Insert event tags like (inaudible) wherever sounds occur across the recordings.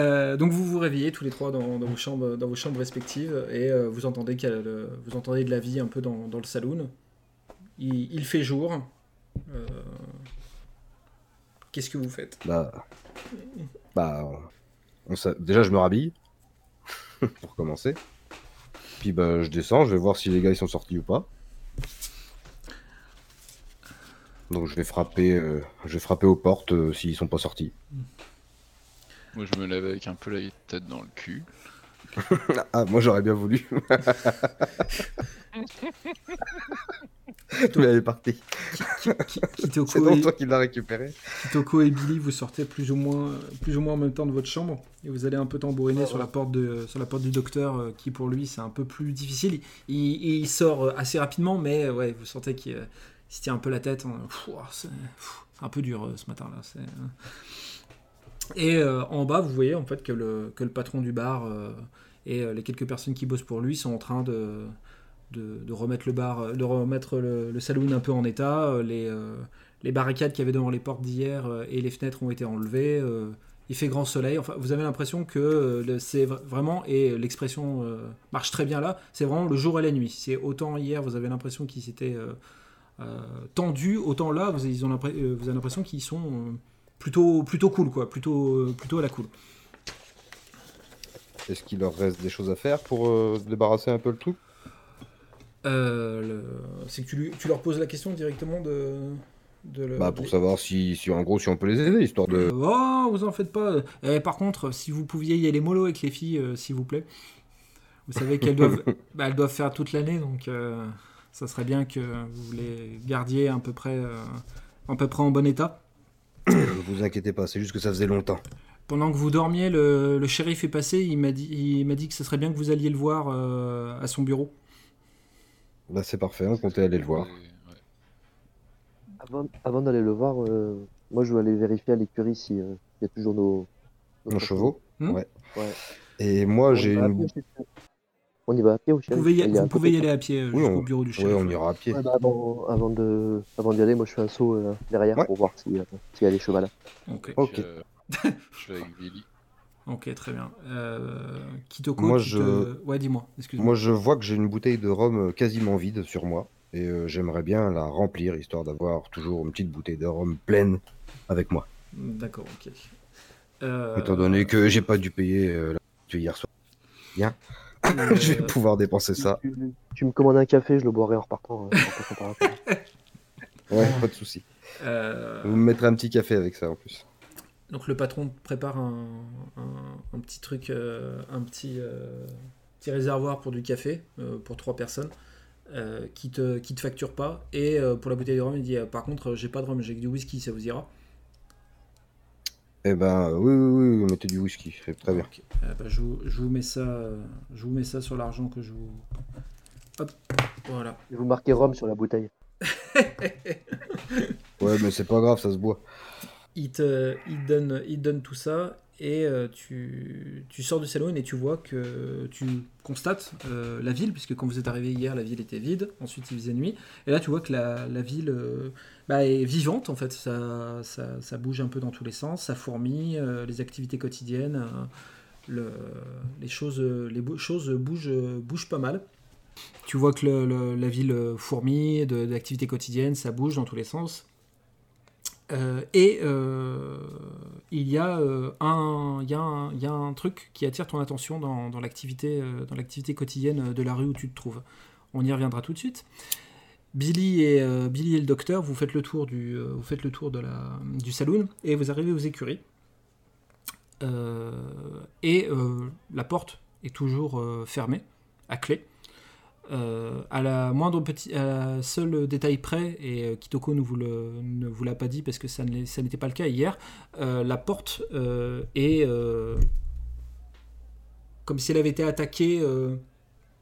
Euh, donc vous vous réveillez tous les trois dans, vos, chambres, dans vos chambres respectives et euh, vous, entendez vous entendez de la vie un peu dans, le saloon. Il, fait jour. Euh, qu'est-ce que vous faites? Bah, bah déjà je me rhabille (laughs) pour commencer. Puis bah, je descends, je vais voir si les gars ils sont sortis ou pas. Donc je vais frapper, je vais frapper aux portes s'ils sont pas sortis. Moi, je me lève avec un peu la tête dans le cul. (laughs) ah, moi, j'aurais bien voulu. (laughs) Tout est parti. (laughs) C'est donc toi qui l'as récupéré. Kitoko et Billy, vous sortez plus ou, moins, plus ou moins en même temps de votre chambre et vous allez un peu tambouriner sur, la porte de, sur la porte du docteur euh, qui, pour lui, c'est un peu plus difficile. Il, sort euh, assez rapidement, mais ouais, vous sentez qu'il se tient un peu la tête. C'est un peu dur euh, ce matin-là. C'est. Et euh, en bas, vous voyez en fait que le, que le patron du bar euh, et euh, les quelques personnes qui bossent pour lui sont en train de, de, remettre le bar, de remettre le, saloon un peu en état. Les, les barricades qu'il y avait devant les portes d'hier et les fenêtres ont été enlevées. il fait grand soleil. Enfin, vous avez l'impression que c'est vraiment, et l'expression marche très bien là, c'est vraiment le jour et la nuit. C'est autant hier, vous avez l'impression qu'ils s'étaient tendus, autant là, vous, vous avez l'impression qu'ils sont plutôt, plutôt cool, quoi, plutôt, plutôt à la cool. Est-ce qu'il leur reste des choses à faire pour euh, débarrasser un peu le truc? Euh, C'est que tu, tu, leur poses la question directement de. de bah pour savoir si, si, en gros si on peut les aider histoire de. Euh, oh vous en faites pas. Et eh, par contre si vous pouviez y aller mollo avec les filles s'il vous plaît. Vous savez qu'elles doivent, (laughs) bah, elles doivent faire toute l'année donc ça serait bien que vous les gardiez à peu près, à peu près en bon état. Ne vous inquiétez pas, c'est juste que ça faisait longtemps. Pendant que vous dormiez, le, shérif est passé. Il m'a dit, il m'a dit que ce serait bien que vous alliez le voir euh, à son bureau. Bah c'est parfait, on comptait aller le voir. Avant, d'aller le voir, euh, moi je veux aller vérifier à l'écurie s'il euh, y a toujours nos, nos, chevaux. Hmm ouais. Et moi j'ai une. On y va à pied Vous pouvez y, vous pouvez y aller à pied euh, jusqu'au bureau du chef. Oui, on ira à pied. Bah, avant, avant, de, avant d'y aller, moi je fais un saut euh, derrière pour voir s'il euh, y a des chevaux là. Ok. okay. (laughs) Je, vais avec Billy. Ok, très bien. Euh, Kitoko, moi, je... ouais, dis-moi. Excuse-moi. Moi, je vois que j'ai une bouteille de rhum quasiment vide sur moi et j'aimerais bien la remplir histoire d'avoir toujours une petite bouteille de rhum pleine avec moi. D'accord, ok. Étant donné que j'ai pas dû payer hier soir. Bien. (laughs) je vais pouvoir dépenser ça. Tu, me commandes un café, je le boirai en repartant. Euh, (laughs) ouais, pas de souci. Euh, Vous me mettrez un petit café avec ça en plus. Donc le patron prépare un, petit truc, euh, un petit, petit réservoir pour du café pour trois personnes. qui te qui te facture pas et pour la bouteille de rhum il dit par contre j'ai pas de rhum j'ai du whisky ça vous ira eh ben oui, oui, oui, mettez du whisky, c'est très bien. Eh ben, je, vous, je, vous mets ça, je vous mets ça sur l'argent que je vous. Hop, voilà. Et vous marquez Rome sur la bouteille. (laughs) ouais, mais c'est pas grave, ça se boit. Il te, il donne, il donne tout ça et euh, tu, tu, sors du salon et tu vois que tu constates euh, la ville, puisque quand vous êtes arrivé hier, la ville était vide, ensuite il faisait nuit, et là tu vois que la, la ville euh, bah, est vivante en fait, ça, ça, ça, bouge un peu dans tous les sens, ça fourmille, les activités quotidiennes, le, les, choses, les choses bougent, bougent pas mal. Tu vois que la ville fourmille d'activités quotidiennes, ça bouge dans tous les sens. Euh, et euh, il, y a, euh, un, il, y a un, il y a un truc qui attire ton attention dans, dans l'activité quotidienne de la rue où tu te trouves. On y reviendra tout de suite. Billy et, Billy et le docteur, vous faites le tour, du, vous faites le tour de la, du saloon et vous arrivez aux écuries. et la porte est toujours fermée, à clé. Euh, à la moindre petit, seul détail près, et euh, Kitoko ne vous, ne vous l'a pas dit parce que ça n'était pas le cas hier, euh, la porte est comme si elle avait été attaquée,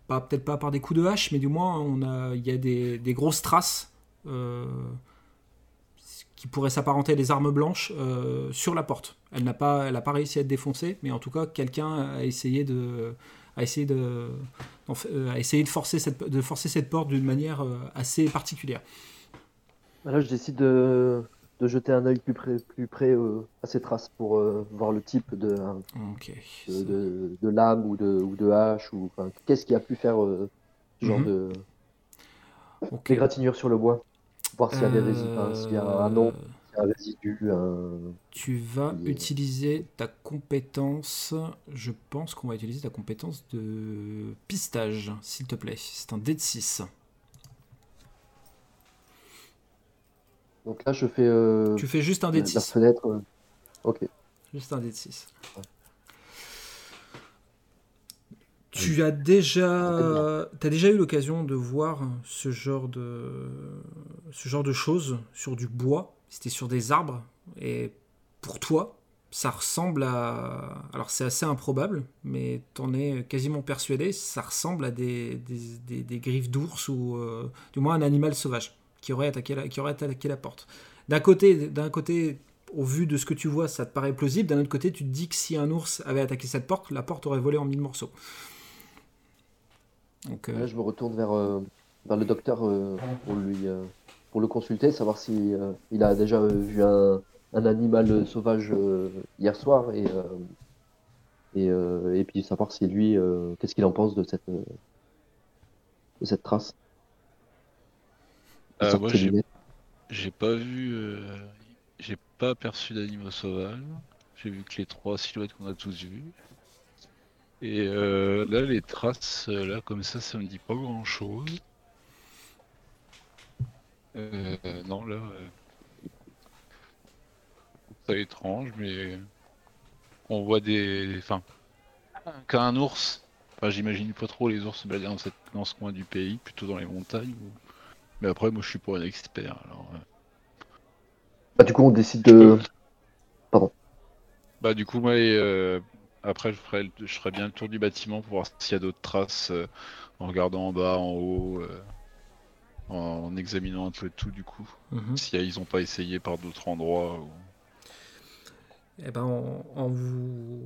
pas peut-être pas par des coups de hache, mais du moins on a, il y a des, des grosses traces qui pourraient s'apparenter à des armes blanches sur la porte. Elle n'a pas, elle a pas réussi à être défoncée, mais en tout cas quelqu'un a essayé de à essayer de, euh, à essayer de, forcer, cette, de forcer cette porte d'une manière euh, assez particulière. Là, je décide de, de jeter un œil plus près, plus près à ces traces pour voir le type de, de, de, lame ou de, ou de hache ou qu'est-ce qui a pu faire ce genre mhm. de okay. sur le bois, voir s'il y a des s'il y a un nom tu vas utiliser ta compétence. Je pense qu'on va utiliser ta compétence de pistage, s'il te plaît. C'est un dé de 6. Donc là, je fais. Euh, tu fais juste un dé de 6. fenêtre. Euh, ok. Juste un dé de 6. Tu as déjà, as déjà eu l'occasion de voir ce genre de, ce genre de choses sur du bois? C'était sur des arbres. Et pour toi, ça ressemble à. Alors c'est assez improbable, mais t'en es quasiment persuadé, ça ressemble à des, griffes d'ours ou euh, du moins un animal sauvage qui aurait attaqué la, porte. D'un côté, d'un côté, au vu de ce que tu vois, ça te paraît plausible. D'un autre côté, tu te dis que si un ours avait attaqué cette porte, la porte aurait volé en mille morceaux. Donc, euh, je me retourne vers, euh, vers le docteur pour lui pour le consulter, savoir si euh, il a déjà vu un, animal sauvage euh, hier soir et et, et, puis savoir si lui qu'est-ce qu'il en pense de cette de cette trace. moi j'ai pas vu j'ai pas aperçu d'animaux sauvages. J'ai vu que les trois silhouettes qu'on a tous vues. Et là, les traces, là, comme ça, ça me dit pas grand chose. Euh, non, là. Euh, c'est étrange, mais. On voit des. Enfin. Qu'un ours. Enfin, j'imagine pas trop les ours balader dans, cette... dans ce coin du pays, plutôt dans les montagnes. Mais après, moi, je suis pas un expert, alors. Euh. Bah, du coup, on décide de. Pardon. Bah, du coup, moi, après, je ferai, je ferai bien le tour du bâtiment pour voir s'il y a d'autres traces en regardant en bas, en haut en examinant un peu tout du coup. Mhm. Si ils n'ont pas essayé par d'autres endroits. Eh ben, en, vous...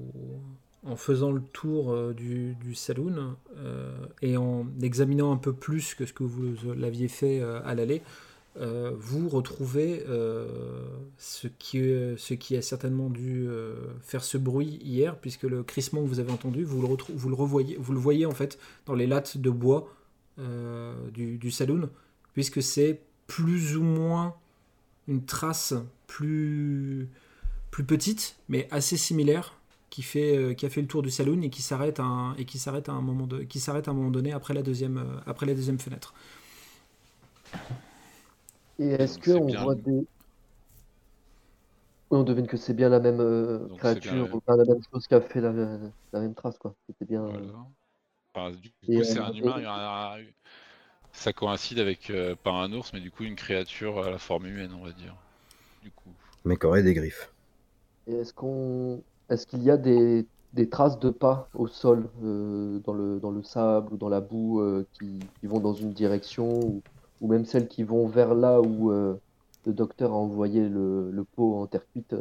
en faisant le tour euh, du, du, saloon euh, et en examinant un peu plus que ce que vous l'aviez fait euh, à l'aller, vous retrouvez ce, qui, ce qui a certainement dû faire ce bruit hier, puisque le crissement que vous avez entendu, vous le, vous le, revoyez, vous le voyez en fait dans les lattes de bois du, du saloon puisque c'est plus ou moins une trace plus, plus petite, mais assez similaire, qui, fait, euh, qui a fait le tour du saloon et qui s'arrête à un, et qui s'arrête à un moment de, qui s'arrête à un moment donné après la deuxième, euh, après la deuxième fenêtre. Et est-ce qu'on voit des on devine que c'est bien la même euh, créature, ou la même chose qui a fait la, même trace, quoi. C'était bien. du coup, c'est un humain, il y a, ça coïncide avec, euh, pas un ours, mais du coup une créature à la forme humaine, on va dire. Du coup. Mais qui aurait des griffes. Et est-ce qu'on, est-ce qu'il y a des, des, traces de pas au sol, euh, dans, le, dans le sable ou dans la boue, euh, qui, qui, vont dans une direction, ou, ou, même celles qui vont vers là où le docteur a envoyé le, le pot en terre cuite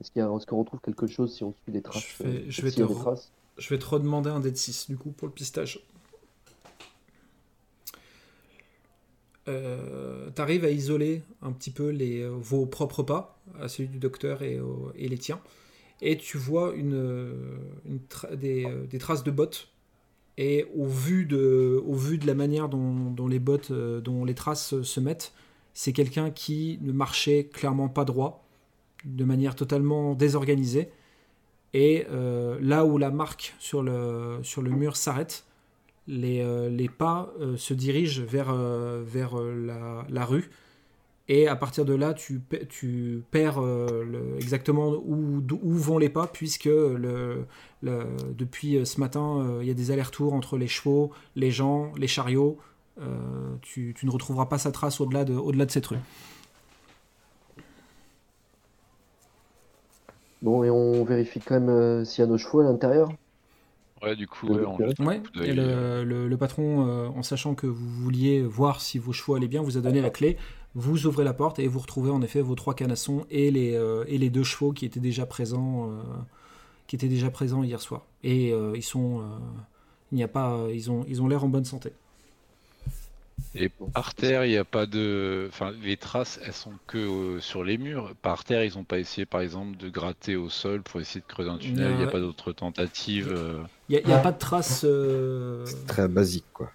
Est-ce qu'il est qu'on retrouve quelque chose si on suit les traces Je, je vais, te je vais te redemander un de 6 du coup pour le pistage. Euh, tu arrives à isoler un petit peu les, euh, vos propres pas, à celui du docteur et, les tiens, et tu vois une, euh, des, traces de bottes. Et au vu de, au vu de la manière dont, les bottes, euh, dont les traces se mettent, c'est quelqu'un qui ne marchait clairement pas droit, de manière totalement désorganisée. Et là où la marque sur le, sur le mur s'arrête, les, euh, les pas euh, se dirigent vers, euh, vers la, rue. Et à partir de là, tu, tu perds exactement où, où, vont les pas, puisque depuis ce matin, il y a des allers-retours entre les chevaux, les gens, les chariots. Tu, tu, ne retrouveras pas sa trace au-delà de, au-delà de cette rue. Bon, et on vérifie quand même s'il y a nos chevaux à l'intérieur Ouais, du coup, ouais, et le, le, patron, euh, en sachant que vous vouliez voir si vos chevaux allaient bien, vous a donné la clé. Vous ouvrez la porte et vous retrouvez en effet vos trois canassons et les, euh, et les deux chevaux qui étaient déjà présents, euh, qui étaient déjà présents hier soir. Et ils sont, il n'y a pas, ils ont, ils ont l'air en bonne santé. Et par terre, il n'y a pas de. Enfin, les traces, elles sont que euh, sur les murs. Par terre, ils n'ont pas essayé, par exemple, de gratter au sol pour essayer de creuser un tunnel. Il n'y a Ouais. pas d'autres tentatives. euh. Il n'y a, pas de traces. euh, C'est très basique, quoi.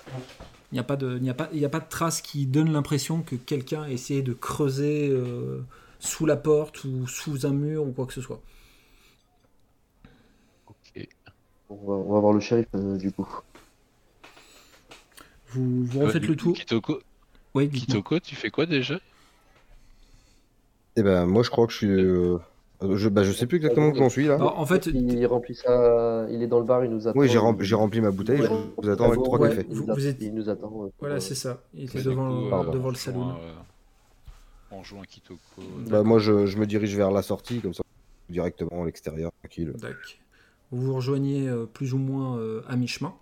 Il n'y a, pas de- il n'y a, pas- il y a pas de traces qui donnent l'impression que quelqu'un a essayé de creuser euh, sous la porte ou sous un mur ou quoi que ce soit. Ok. On va, on va voir le shérif euh, du coup. Vous, vous Euh, refaites le tour. Kitoko, dites-moi. Kitoko, tu fais quoi déjà? Eh ben, moi, je crois que je suis. euh, Je, bah, je sais plus exactement où j'en suis là. Alors, en fait, il remplit ça, il est dans le bar, il nous attend. Oui, j'ai rempli, j'ai rempli ma bouteille, je vous attends avec Ouais, trois ouais. cafés. Il, Vous- nous, vous att- êtes- il nous attend. euh, voilà, c'est ça. Il était Ouais, devant, coup, pardon. devant le rejoint, euh, on rejoint Kitoko. Bah, moi, je, je me dirige vers la sortie, comme ça, directement à l'extérieur, tranquille. D'accord. Vous vous rejoignez euh, plus ou moins euh, à mi-chemin.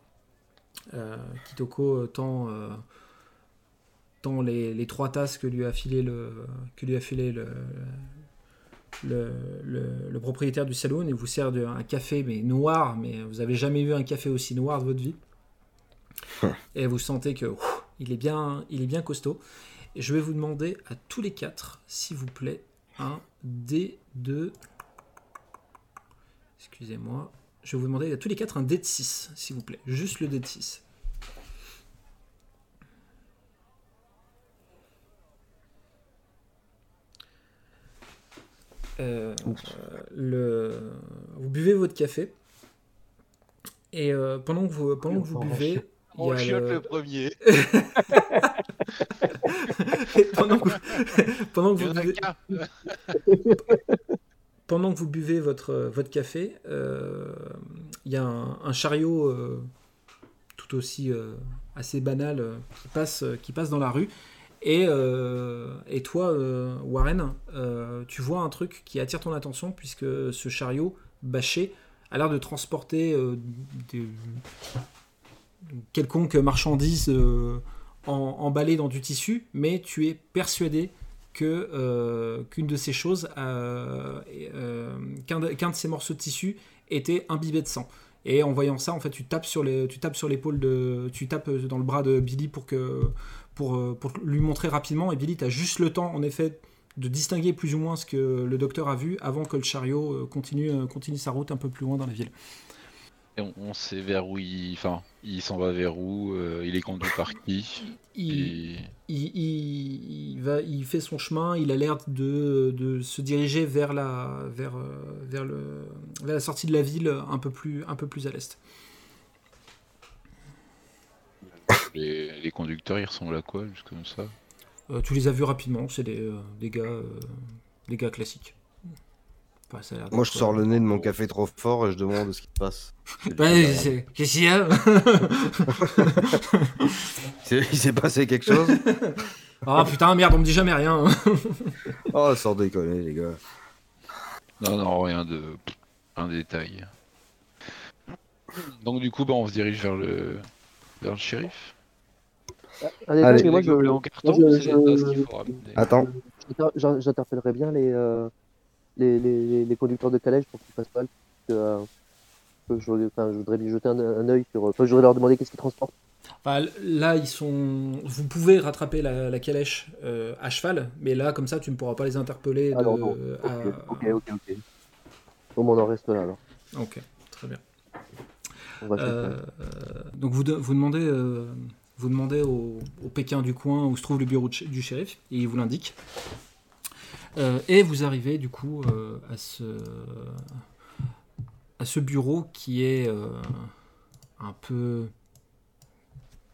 Euh, Kitoko euh, tend, euh, les, les trois tasses que lui a filé le, que lui a filé le, le, le- le propriétaire du saloon et vous sert de, un café mais noir, mais vous avez jamais vu un café aussi noir de votre vie. et vous sentez que ouf, il est bien, il est bien costaud. Et je vais vous demander à tous les quatre, s'il vous plaît, un dé de Excusez-moi. Je vais vous demander à tous les quatre un dé de 6, s'il vous plaît. Juste le dé de 6. Euh, le... Vous buvez votre café. Et euh, pendant que vous, pendant que vous buvez, il y a le- premier. (laughs) pendant que vous, (laughs) pendant que vous buvez, (laughs) pendant que vous buvez votre, votre café, euh, il y a un, chariot euh, tout aussi euh, assez banal euh, qui, passe, qui passe dans la rue. Et, euh, et toi, euh, Warren, euh, tu vois un truc qui attire ton attention puisque ce chariot bâché a l'air de transporter euh, des, quelconque marchandise euh, en- emballée dans du tissu, mais tu es persuadé euh, qu'une de ces choses, euh, euh, qu'un de, ces morceaux de tissu était imbibé de sang. Et en voyant ça, en fait, tu tapes sur l'épaule de, tu tapes dans le bras de Billy pour que, pour, pour lui montrer rapidement. Et Billy, tu as juste le temps, en effet, de distinguer plus ou moins ce que le docteur a vu avant que le chariot continue, continue sa route un peu plus loin dans la ville. Et on, on sait vers où il. Enfin, il s'en va vers où euh, Il est conduit par qui Il, Et- il, il- il va, il fait son chemin, il a l'air de, de se diriger vers la, vers, euh, vers, le, vers la sortie de la ville un peu plus, un peu plus à l'est. les, les conducteurs, ils ressemblent à quoi, juste comme ça? Euh, tu les as vus rapidement, c'est des, des gars, des gars classiques. Enfin, ça a l'air Moi, je sors euh, le nez de mon café trop fort et je demande ce qui se passe. (laughs) Qu'est-ce qu'il y a (laughs) Il s'est passé quelque chose Ah (laughs) putain, merde, on me dit jamais rien. Oh, sans déconner, les gars. Non, non, rien de. Un détail. Donc, du coup, bah, on se dirige vers le. vers le shérif. Allez, Allez. mais moi, je, en moi, carton. Attends, j'inter- j'in- j'interpellerai bien les, euh, les, les, les conducteurs de calèche pour qu'ils fassent mal. Que, euh, que je, enfin, je voudrais lui jeter un, un œil sur. Enfin, je voudrais leur demander qu'est-ce qu'ils transportent. Enfin, là, ils sont. Vous pouvez rattraper la, la calèche euh, à cheval, mais là, comme ça, tu ne pourras pas les interpeller. De, Ah non, à- Ok, ok, ok. Bon, on en reste là alors. Ok, très bien. Euh, euh, donc vous, de- vous demandez, euh, vous demandez au, au Pékin du coin où se trouve le bureau de du shérif et il vous l'indique. Euh, et vous arrivez du coup euh, à ce à ce bureau qui est euh, un peu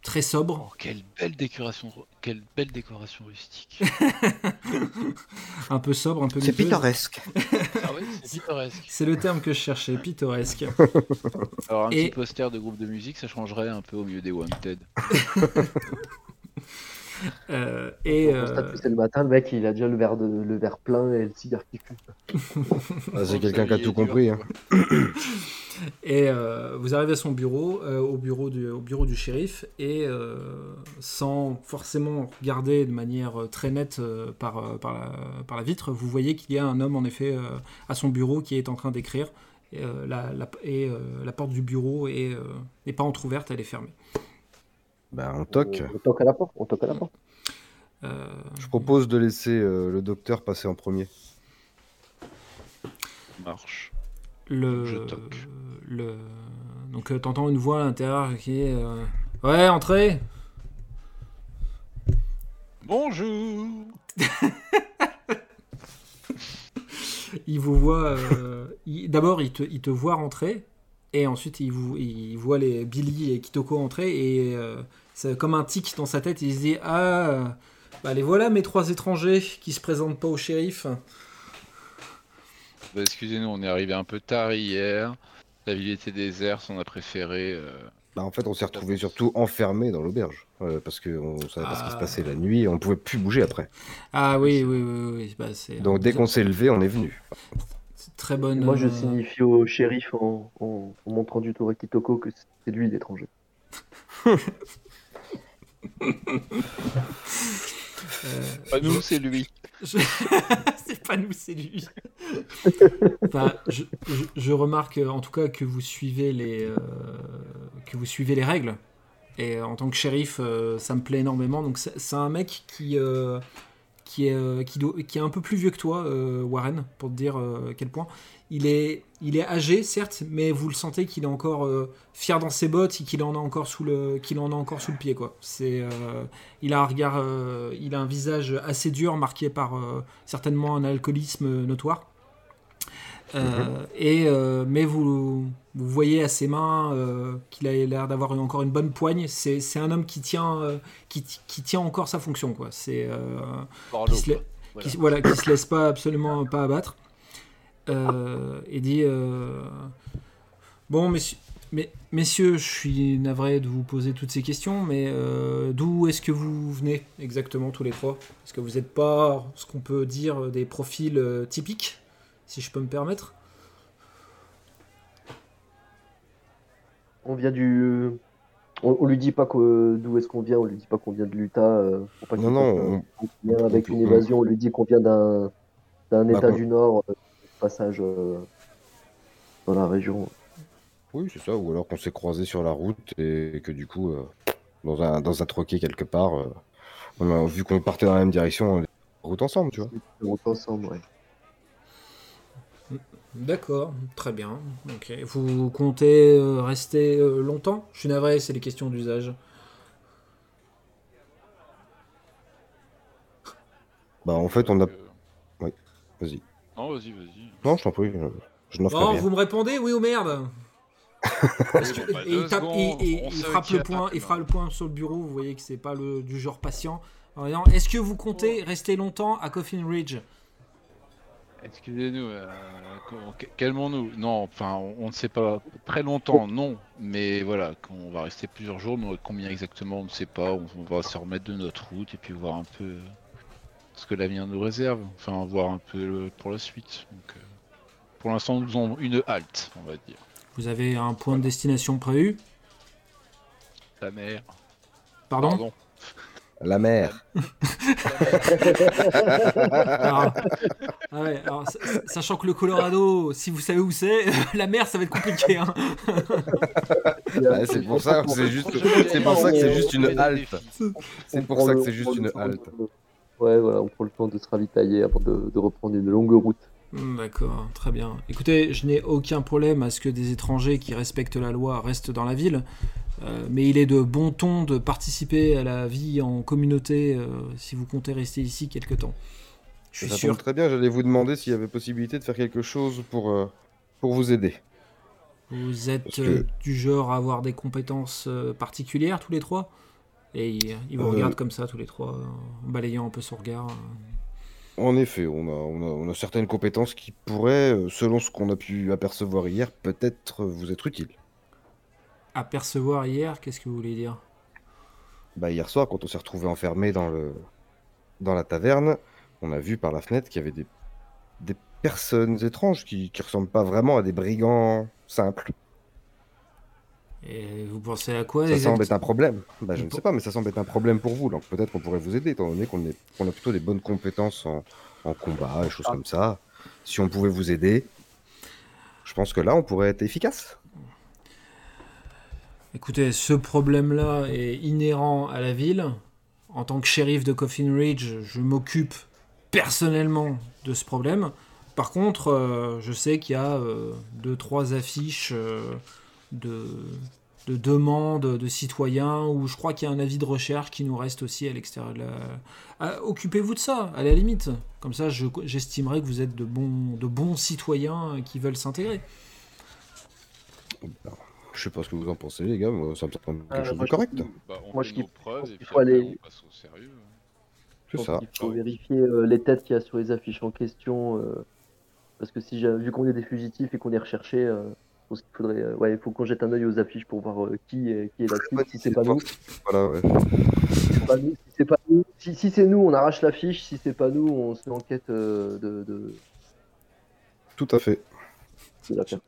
très sobre, Oh, quelle belle décoration, quelle belle décoration rustique. (laughs) un peu sobre, un peu c'est miteuse. pittoresque. (laughs) ah c'est pittoresque. C'est le terme que je cherchais, pittoresque. (laughs) Alors un Et- petit poster de groupe de musique, ça changerait un peu au milieu des Wanted. Euh, et On euh, constate que c'est le matin, le mec il a déjà le verre, de, le verre plein et le cigare qui fume. Ah, c'est quelqu'un qui a tout compris. hein. (coughs) Et euh, vous arrivez à son bureau, euh, au, bureau du, au bureau du shérif, et euh, sans forcément regarder de manière très nette euh, par, par, la, par la vitre, vous voyez qu'il y a un homme en effet euh, à son bureau qui est en train d'écrire. Et, euh, la, la- et, euh, la porte du bureau est, euh, n'est pas entrouverte, elle est fermée. Bah, on toque. On, on toque à la porte. On toque à la porte. Euh, Je propose de laisser euh, le docteur passer en premier. Marche. le, Je toque. le, donc euh, t'entends une voix à l'intérieur qui est euh, ouais entrez. Bonjour (laughs) Il vous voit. euh, il- D'abord, il te, il te voit rentrer. Et ensuite, il, vous, il voit les Billy et Kitoko entrer. Et euh, c'est comme un tic dans sa tête. Il se dit Ah, bah, les voilà mes trois étrangers qui se présentent pas au shérif. Bah, Excusez-nous, on est arrivé un peu tard hier. La ville était déserte, on a préféré. euh, Bah, en fait, on s'est retrouvé surtout enfermé dans l'auberge. euh, parce qu'on savait pas ce qui se Ah. passait la nuit et on pouvait plus bouger après. Ah oui, oui, oui. oui. Bah, c'est, Donc dès qu'on s'est levé, on est venu. c'est très bonne. Moi, je euh, signifie au shérif en, en- en montrant du tour à Kitoko que c'est lui l'étranger. (laughs) euh, Pas nous, c'est lui. Je- (laughs) c'est pas nous, c'est lui. Enfin, je, je- je remarque en tout cas que vous suivez les, euh, que vous suivez les règles. Et euh, en tant que shérif, euh, ça me plaît énormément. Donc c'est un mec qui, euh, qui, est, qui, doit- qui est un peu plus vieux que toi, Warren, pour te dire à quel point. Il est, il est âgé, certes, mais vous le sentez qu'il est encore euh, fier dans ses bottes et qu'il en a encore sous le, qu'il en a encore sous le pied, quoi. C'est, euh, il a un regard, euh, il a un visage assez dur, marqué par certainement un alcoolisme notoire. Euh, et mais vous, vous voyez à ses mains qu'il a l'air d'avoir encore une bonne poigne. C'est, c'est un homme qui tient, qui, ti- qui tient encore sa fonction, quoi. C'est qui se, la- Voilà. qui, voilà, qui se laisse pas absolument pas abattre. Euh, et dit euh, Bon, messieurs, mais, messieurs, je suis navré de vous poser toutes ces questions, mais euh, d'où est-ce que vous venez exactement tous les trois? Parce que vous n'êtes pas ce qu'on peut dire des profils euh, typiques, si je peux me permettre? On vient du. On, on lui dit pas que- d'où est-ce qu'on vient, on lui dit pas qu'on vient de l'Utah. euh, pour pas qu'il Non, non, on- vient avec on- une évasion, on lui dit qu'on vient d'un d'un Bah, état qu'on- du Nord, euh, passage euh, dans la région. Oui, c'est ça. Ou alors qu'on s'est croisés sur la route et que du coup, euh, dans, un, dans un troquet quelque part, euh, on a, vu qu'on partait dans la même direction, on est en route ensemble, tu vois. Route ensemble, ouais. D'accord, très bien. Ok. Vous comptez euh, rester euh, longtemps? Je suis navré, c'est les questions d'usage. Bah, en fait, on a. Euh, Vas-y. Non, vas-y, vas-y. Non, je t'en prie, je, je n'en ferai Oh, rien. vous me répondez? Oui ou merde? (laughs) Est-ce que- Bon, bah, et il, tape- secondes, et- il frappe le point, il le point sur le bureau. Vous voyez que c'est pas le du genre patient. Est-ce que vous comptez rester longtemps à Coffin Ridge? Excusez-nous, euh, calmons-nous. Non, enfin, on, on ne sait pas. Très longtemps, non. Mais voilà, on va rester plusieurs jours. Mais combien exactement, on ne sait pas. On, on va se remettre de notre route et puis voir un peu euh, ce que l'avenir nous réserve. Enfin, voir un peu pour la suite. Donc, euh, pour l'instant, nous avons une halte, on va dire. Vous avez un point de destination prévu? La mer. Pardon, La mer. (laughs) Alors, ah ouais, alors, Sachant que le Colorado, si vous savez où c'est, (laughs) la mer, ça va être compliqué. hein. (laughs) Ouais, c'est pour ça, c'est juste, c'est pour ça que c'est juste une halte. C'est pour ça que c'est juste une halte. Ouais, voilà, on prend le temps de se ravitailler avant de, de reprendre une longue route. Hmm, D'accord, très bien. Écoutez, je n'ai aucun problème à ce que des étrangers qui respectent la loi restent dans la ville, euh, mais il est de bon ton de participer à la vie en communauté euh, si vous comptez rester ici quelque temps. Je suis Ça sûr. très bien, j'allais vous demander s'il y avait possibilité de faire quelque chose pour, euh, pour vous aider. Vous êtes que- du genre à avoir des compétences euh, particulières tous les trois? Et il, il vous Euh, regarde comme ça tous les trois, en balayant un peu son regard. En effet, on a, on a, on a certaines compétences qui pourraient, euh, selon ce qu'on a pu apercevoir hier, peut-être euh, vous être utiles. Apercevoir hier, qu'est-ce que vous voulez dire? Bah, hier soir, quand on s'est retrouvé enfermé dans, le, dans la taverne, on a vu par la fenêtre qu'il y avait des, des personnes étranges qui, qui ressemblent pas vraiment à des brigands simples. Et vous pensez à quoi Ça semble être un problème. Bah, je ne sais pas, mais ça semble être un problème pour vous. Donc peut-être qu'on pourrait vous aider, étant donné qu'on a plutôt des bonnes compétences en, en combat et choses comme ça. Si on pouvait vous aider, je pense que là, on pourrait être efficace. Écoutez, ce problème-là est inhérent à la ville. En tant que shérif de Coffin Ridge, je m'occupe personnellement de ce problème. Par contre, euh, je sais qu'il y a euh, deux, trois affiches euh, de, de demandes de citoyens où je crois qu'il y a un avis de recherche qui nous reste aussi à l'extérieur de la... Occupez-vous de ça, à la limite. Comme ça, je- j'estimerai que vous êtes de bons, de bons citoyens qui veulent s'intégrer. Je sais pas ce que vous en pensez, les gars. Moi, ça me semble quelque Euh, chose moi, de je- correct. Bah, on Moi, fait je nos kiffe. preuves et Il puis faut après, aller- on passe au sérieux. C'est Donc, ça. Il faut vérifier euh, les têtes qu'il y a sur les affiches en question. euh, parce que si j'ai- vu qu'on est des fugitifs et qu'on est recherchés, euh, je pense qu'il faudrait. euh, ouais, il faut qu'on jette un œil aux affiches pour voir euh, qui est, qui est là-dessus. Si c'est pas nous, Voilà, ouais. si c'est pas nous, si c'est pas nous, si, si c'est nous, on arrache l'affiche. Si c'est pas nous, on se met en quête euh, de, de, Tout à fait. de la personne.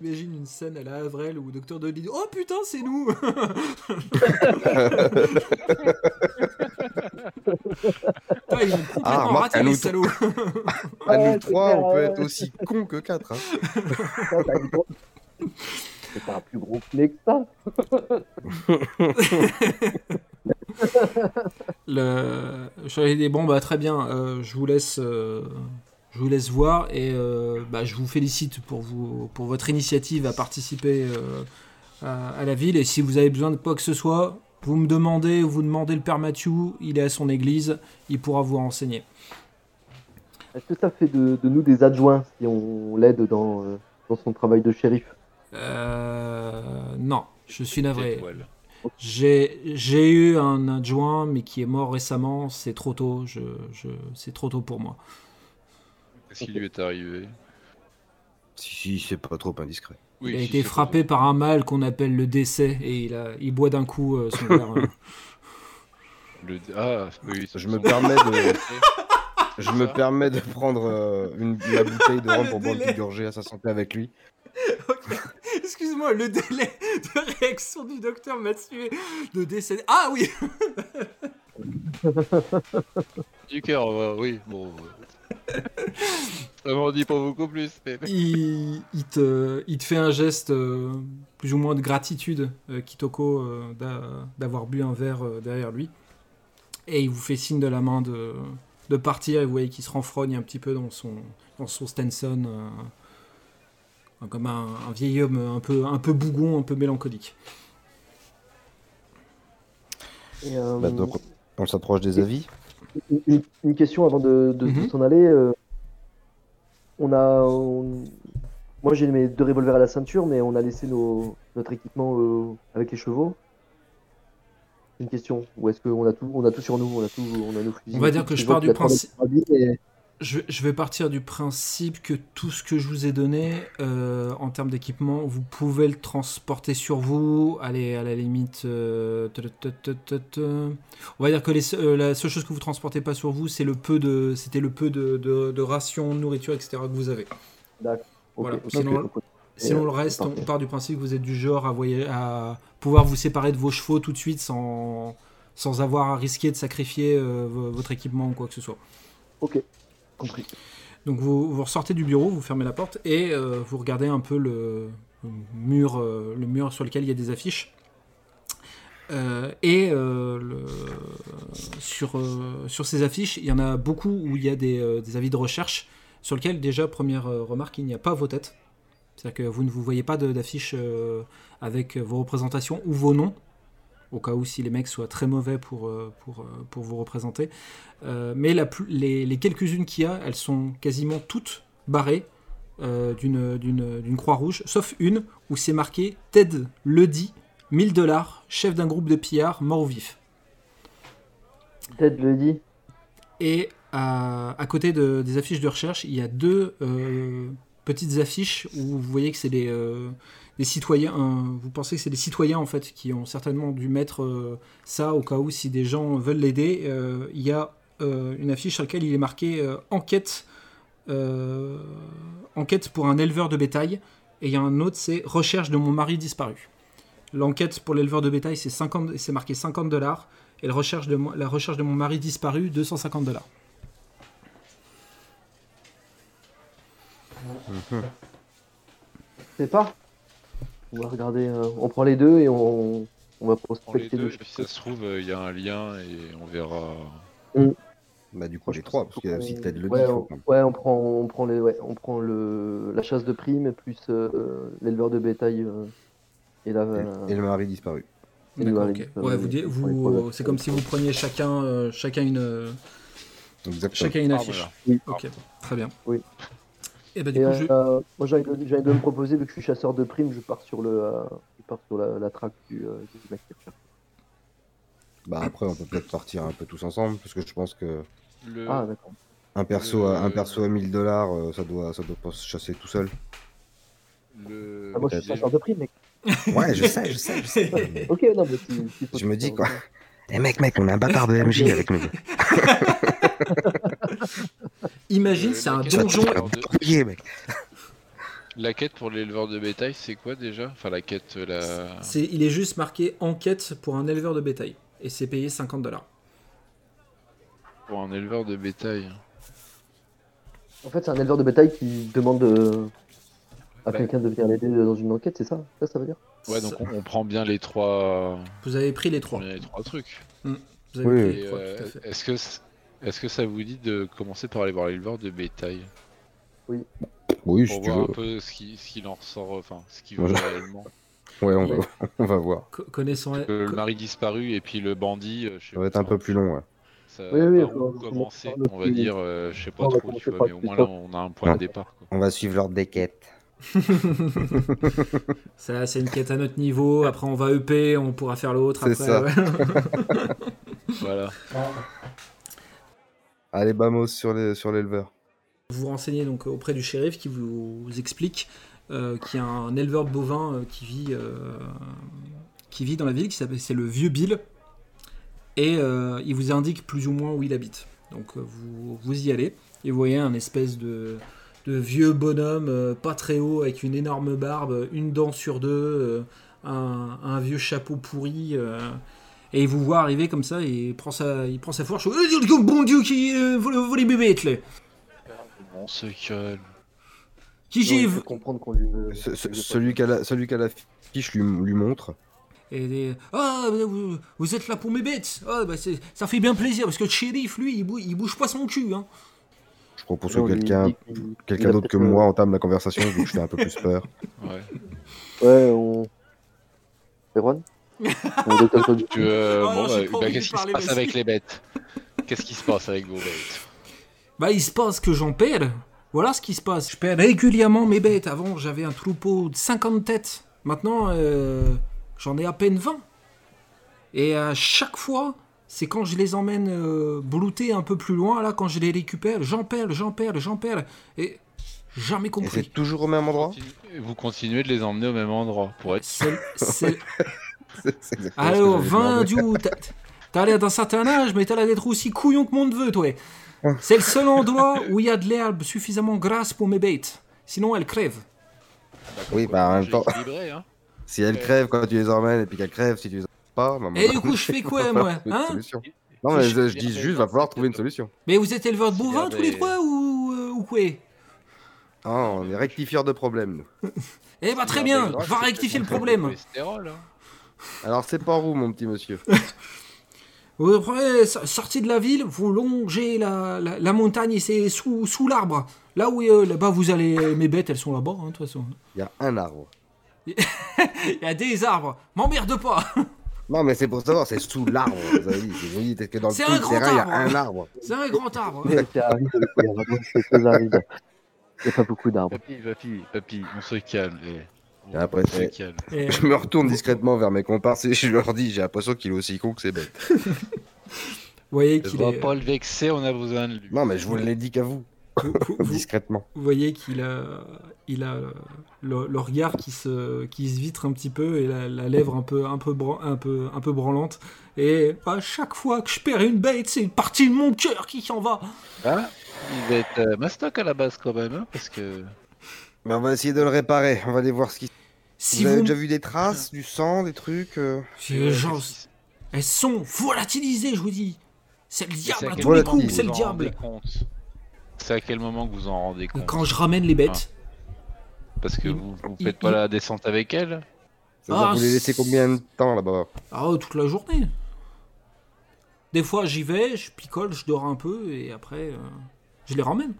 J'imagine une scène à la Avril où Docteur Dolly dit Oh putain, c'est nous (laughs) Ah, Ils m'ont complètement Ah, remarque, raté à les nous- salauds (laughs) À nous c'est trois, clair, on peut être aussi con que quatre. Hein. (laughs) C'est pas un plus gros clé que ça. (laughs) Le... Je lui ai dit, bon bah très bien, euh, je vous laisse, euh, je vous laisse voir et euh, bah, je vous félicite pour vous, pour votre initiative à participer à, à la ville et si vous avez besoin de quoi que ce soit, vous me demandez, vous demandez le père Mathieu, il est à son église, il pourra vous renseigner. Est-ce que ça fait de, de nous des adjoints si on l'aide dans, dans son travail de shérif? Euh, non, je suis navré. J'ai eu un adjoint mais qui est mort récemment, c'est trop tôt, je, je, c'est trop tôt pour moi. Qu'est-ce qui lui est arrivé? Si, si, c'est pas trop indiscret. Oui, il a si, été frappé par un mal qu'on appelle le décès et il, a, il boit d'un coup euh, son verre. euh. (laughs) Le... Ah, oui, ça Je me permets de, je me permets de prendre euh, une, la bouteille de (laughs) rhum pour boire une gorgée à sa santé avec lui. (laughs) Excuse-moi, le délai de réaction du docteur m'a tué de décès. Ah oui (laughs) Du cœur, euh, oui, bon. Ça m'en dit pas beaucoup plus. mais- (laughs) il, il te, il te fait un geste euh, plus ou moins de gratitude, euh, Kitoko, euh, d'a- d'avoir bu un verre derrière lui. Et il vous fait signe de la main de, de partir et vous voyez qu'il se renfrogne un petit peu dans son, dans son Stenson. Comme un, un vieil homme un peu, un peu bougon, un peu mélancolique. Et, euh, Bah, donc, on s'approche des avis. une, une question avant de, de- de Mhm. s'en aller. euh, on a, on- moi j'ai mes deux revolvers à la ceinture, mais on a laissé nos, notre équipement euh, avec les chevaux. Une question. Ou est-ce qu'on a tout, on a tout sur nous, on a tout, on a nos fusils. On va dire tout, que je pars du principe- et- Je, je vais partir du principe que tout ce que je vous ai donné euh, en termes d'équipement, vous pouvez le transporter sur vous. Allez, à la limite, euh, on va dire que les euh, la seule chose que vous transportez pas sur vous, c'est le peu de, c'était le peu de, de, de rations, de nourriture, etc. que vous avez. D'accord. Ok, Voilà. Sinon, le reste, on part du principe que vous êtes du genre à, à pouvoir vous séparer de vos chevaux tout de suite sans, sans avoir à risquer de sacrifier vo- votre équipement ou quoi que ce soit. Ok, Donc vous, vous ressortez du bureau, vous fermez la porte et euh, vous regardez un peu le, mur, euh, le mur sur lequel il y a des affiches. Euh, et sur, sur ces affiches, il y en a beaucoup où il y a des, des avis de recherche sur lesquels déjà, première remarque, il n'y a pas vos têtes. C'est-à-dire que vous ne vous voyez pas d'affiches avec vos représentations ou vos noms, au cas où si les mecs soient très mauvais pour, euh, pour, euh, pour vous représenter. Euh, mais la les, les quelques-unes qu'il y a, elles sont quasiment toutes barrées euh, d'une- croix rouge, sauf une où c'est marqué Ted Ledy, 1000 dollars, chef d'un groupe de pillards, mort ou vif. Ted le dit. Et à, à côté de- des affiches de recherche, il y a deux petites affiches où vous voyez que c'est des, euh, des citoyens. euh, vous pensez que c'est des citoyens en fait qui ont certainement dû mettre euh, ça au cas où si des gens veulent l'aider. Euh, il y a euh, une affiche sur laquelle il est marqué enquête, pour un éleveur de bétail. Et il y a un autre, c'est recherche de mon mari disparu. L'enquête pour l'éleveur de bétail, c'est 50 c'est marqué 50 dollars. Et la recherche, de, la recherche de mon mari disparu, 250 dollars. C'est pas On va regarder. euh, on prend les deux et on, on va prospecter deux, deux. et si ça se trouve, il y a un lien et on verra. Bah, du coup, les trois, parce qu'il y a aussi Ted Lodi. Ouais, on, ouais, on prend, on prend les, ouais, on prend le, la chasse de prime plus euh, l'éleveur de bétail euh, et la. Et le mari disparu. Et D'accord, le ok. mari, Ouais, euh, vous, les vous, c'est comme si vous preniez chacun, euh, chacun une, euh, Exactement. chacun une Ah, affiche. Ok, très bien. Oui. Et bah du Et, coup, je... euh, moi, j'avais de, me proposer, vu que je suis chasseur de primes, je pars sur le, euh, je pars sur la, la traque du, euh, du mec qui recherche. Bah, après, on peut peut-être partir un peu tous ensemble, parce que je pense que Le... Ah, d'accord. un perso, à, un perso à 1000 dollars, euh, ça doit, ça doit pas se chasser tout seul. le... Ah, moi, je suis chasseur de primes, mec. (laughs) Ouais, je sais, je sais, je sais. (laughs) Ok, non, mais faut Je me dis, quoi. Eh mec, mec, on a un bâtard de MJ avec nous. (laughs) (laughs) Imagine, Euh, c'est la un donjon. De- mec. (laughs) La quête pour l'éleveur de bétail, c'est quoi déjà? Enfin, la quête, la. C'est, il est juste marqué enquête pour un éleveur de bétail. Et c'est payé 50 dollars. Pour un éleveur de bétail. En fait, c'est un éleveur de bétail qui demande euh, à Bah. quelqu'un de venir l'aider dans une enquête, c'est ça? Ça, ça veut dire? Ouais, donc on, on prend bien les trois. Vous avez pris les on prend trois. bien les trois trucs. Vous avez Oui, pris oui. les Et, trois, euh, tout à fait. est-ce que est-ce que ça vous dit de commencer par aller voir l'éleveur de bétail? Oui, si pour voir veux. un peu ce qui, ce qu'il en ressort, enfin ce qu'il veut réellement. (laughs) Ouais, on Ouais. va, on va voir. Co- Connaissant. Le co- mari disparu et puis le bandit. euh, je sais Ça va être un peu plus long, ouais. Ça, Oui, oui, par où on va commencer, on va dire, euh, je sais pas on va trop, tu commencer vois, par mais au moins là on a un point Ouais. de départ. Quoi. On va suivre l'ordre des quêtes. (laughs) (laughs) Ça, c'est une quête à notre niveau. Après, on va EP, on pourra faire l'autre. C'est après, ça. ouais. Voilà. Allez, Bamos sur l'éleveur. Vous vous renseignez donc auprès du shérif qui vous explique euh, qu'il y a un éleveur de bovins euh, qui vit euh, qui vit dans la ville, qui s'appelle c'est le vieux Bill, et euh, il vous indique plus ou moins où il habite. Donc vous, vous y allez et vous voyez un espèce de, de vieux bonhomme pas très haut avec une énorme barbe, une dent sur deux, un vieux chapeau pourri. Euh, et il vous voit arriver comme ça et il prend sa, il prend sa fourche. Oh, bon Dieu, qui euh, vole, les bébêtes là On se calme. Qui j'ai faut comprendre qu'on lui veut. Ce- ce- qu'on lui veut celui qui a la, celui qui a la fiche lui, lui montre. Et des... Ah, vous, vous êtes là pour mes bêtes Ah, bah c'est- ça fait bien plaisir, parce que le shérif, lui, il, bou- il bouge pas son cul. Hein. Je propose que quelqu'un quelqu'un d'autre que moi entame la conversation vu que je fais un peu plus peur. Ouais. euh, Ouais, on. Erwan? On est euh, Oh bon, j'ai bah, bah, qu'est-ce qui se passe avec les bêtes? Qu'est-ce qui se passe avec vos bêtes? Bah, il se passe que j'en perds. Voilà ce qui se passe. Je perds régulièrement mes bêtes. Avant, j'avais un troupeau de 50 têtes. Maintenant, euh, j'en ai à peine 20. Et à chaque fois, c'est quand je les emmène euh, blouter un peu plus loin, là, quand je les récupère, j'en perds, j'en perds, j'en perds. Et jamais Et c'est compris. toujours au même endroit? Vous continuez de les emmener au même endroit pour être C'est- c'est- (laughs) Alors, j'avais 20 demandé. du t'as- T'as l'air d'un certain âge, mais t'as l'air d'être aussi couillon que mon neveu, toi. C'est le seul endroit où il y a de l'herbe suffisamment grasse pour mes bêtes. Sinon, elles crèvent. Oui, bah, en même temps- hein. (laughs) Si elle crève quand tu les emmènes et puis qu'elle crève si tu les emmènes pas. bah, Et bah, (laughs) du coup, je fais quoi, moi, hein. Non, mais je, je dis juste, va falloir trouver une solution. Mais vous êtes éleveurs de bovins tous les trois ou, euh, ou quoi? Ah, on est rectifieurs de problèmes, nous. Eh bah, très Ah, bien, bah, va c'est rectifier le problème. Alors, c'est par où, mon petit monsieur? (laughs) Vous prenez, so- sortez de la ville, vous longez la, la, la montagne et c'est sous, sous l'arbre. Là où euh, là-bas vous allez. Mes bêtes, elles sont là-bas, hein, de toute façon. Il y a un arbre. (laughs) Il y a des arbres. M'emmerde pas. (laughs) Non, mais c'est pour savoir, c'est sous l'arbre. Vous avez dit, vous dites, est-ce que dans le C'est tout un le grand terrain, il y a arbre. un arbre C'est un grand arbre. C'est c'est. Il n'y a pas beaucoup d'arbres. Papy, papy, papy, on se calme. (laughs) Et après, se. Et- Je me retourne discrètement vers mes comparses et je leur dis, j'ai l'impression qu'il est aussi con que c'est bête. (laughs) Vous voyez On qu'il va est. pas le vexer, on a besoin de lui. Non, mais je vous l'ai dit qu'à vous, vous- vous- (laughs) vous- discrètement. vous voyez qu'il a, il a le, le regard qui se, qui se vitre un petit peu et la, la lèvre un peu, un peu, bran- un peu, un peu branlante. Et à chaque fois que je perds une bête, c'est une partie de mon cœur qui s'en va. Ah, il va être euh, mastoc à la base quand même, hein, parce que. Mais on va essayer de le réparer. On va aller voir ce qui. Si vous avez vous, déjà vu des traces, du sang, des trucs euh gens- elles sont volatilisées, je vous dis. C'est le diable à tous les coups, c'est le diable. C'est à quel moment que vous en rendez compte Quand je ramène les bêtes, Parce que il- vous, vous il- faites pas il- la descente avec elle Ça veut dire Ah, vous les laissez combien de temps là-bas Ah, euh, toute la journée. Des fois, j'y vais, je picole, je dors un peu, et après, euh, je les ramène.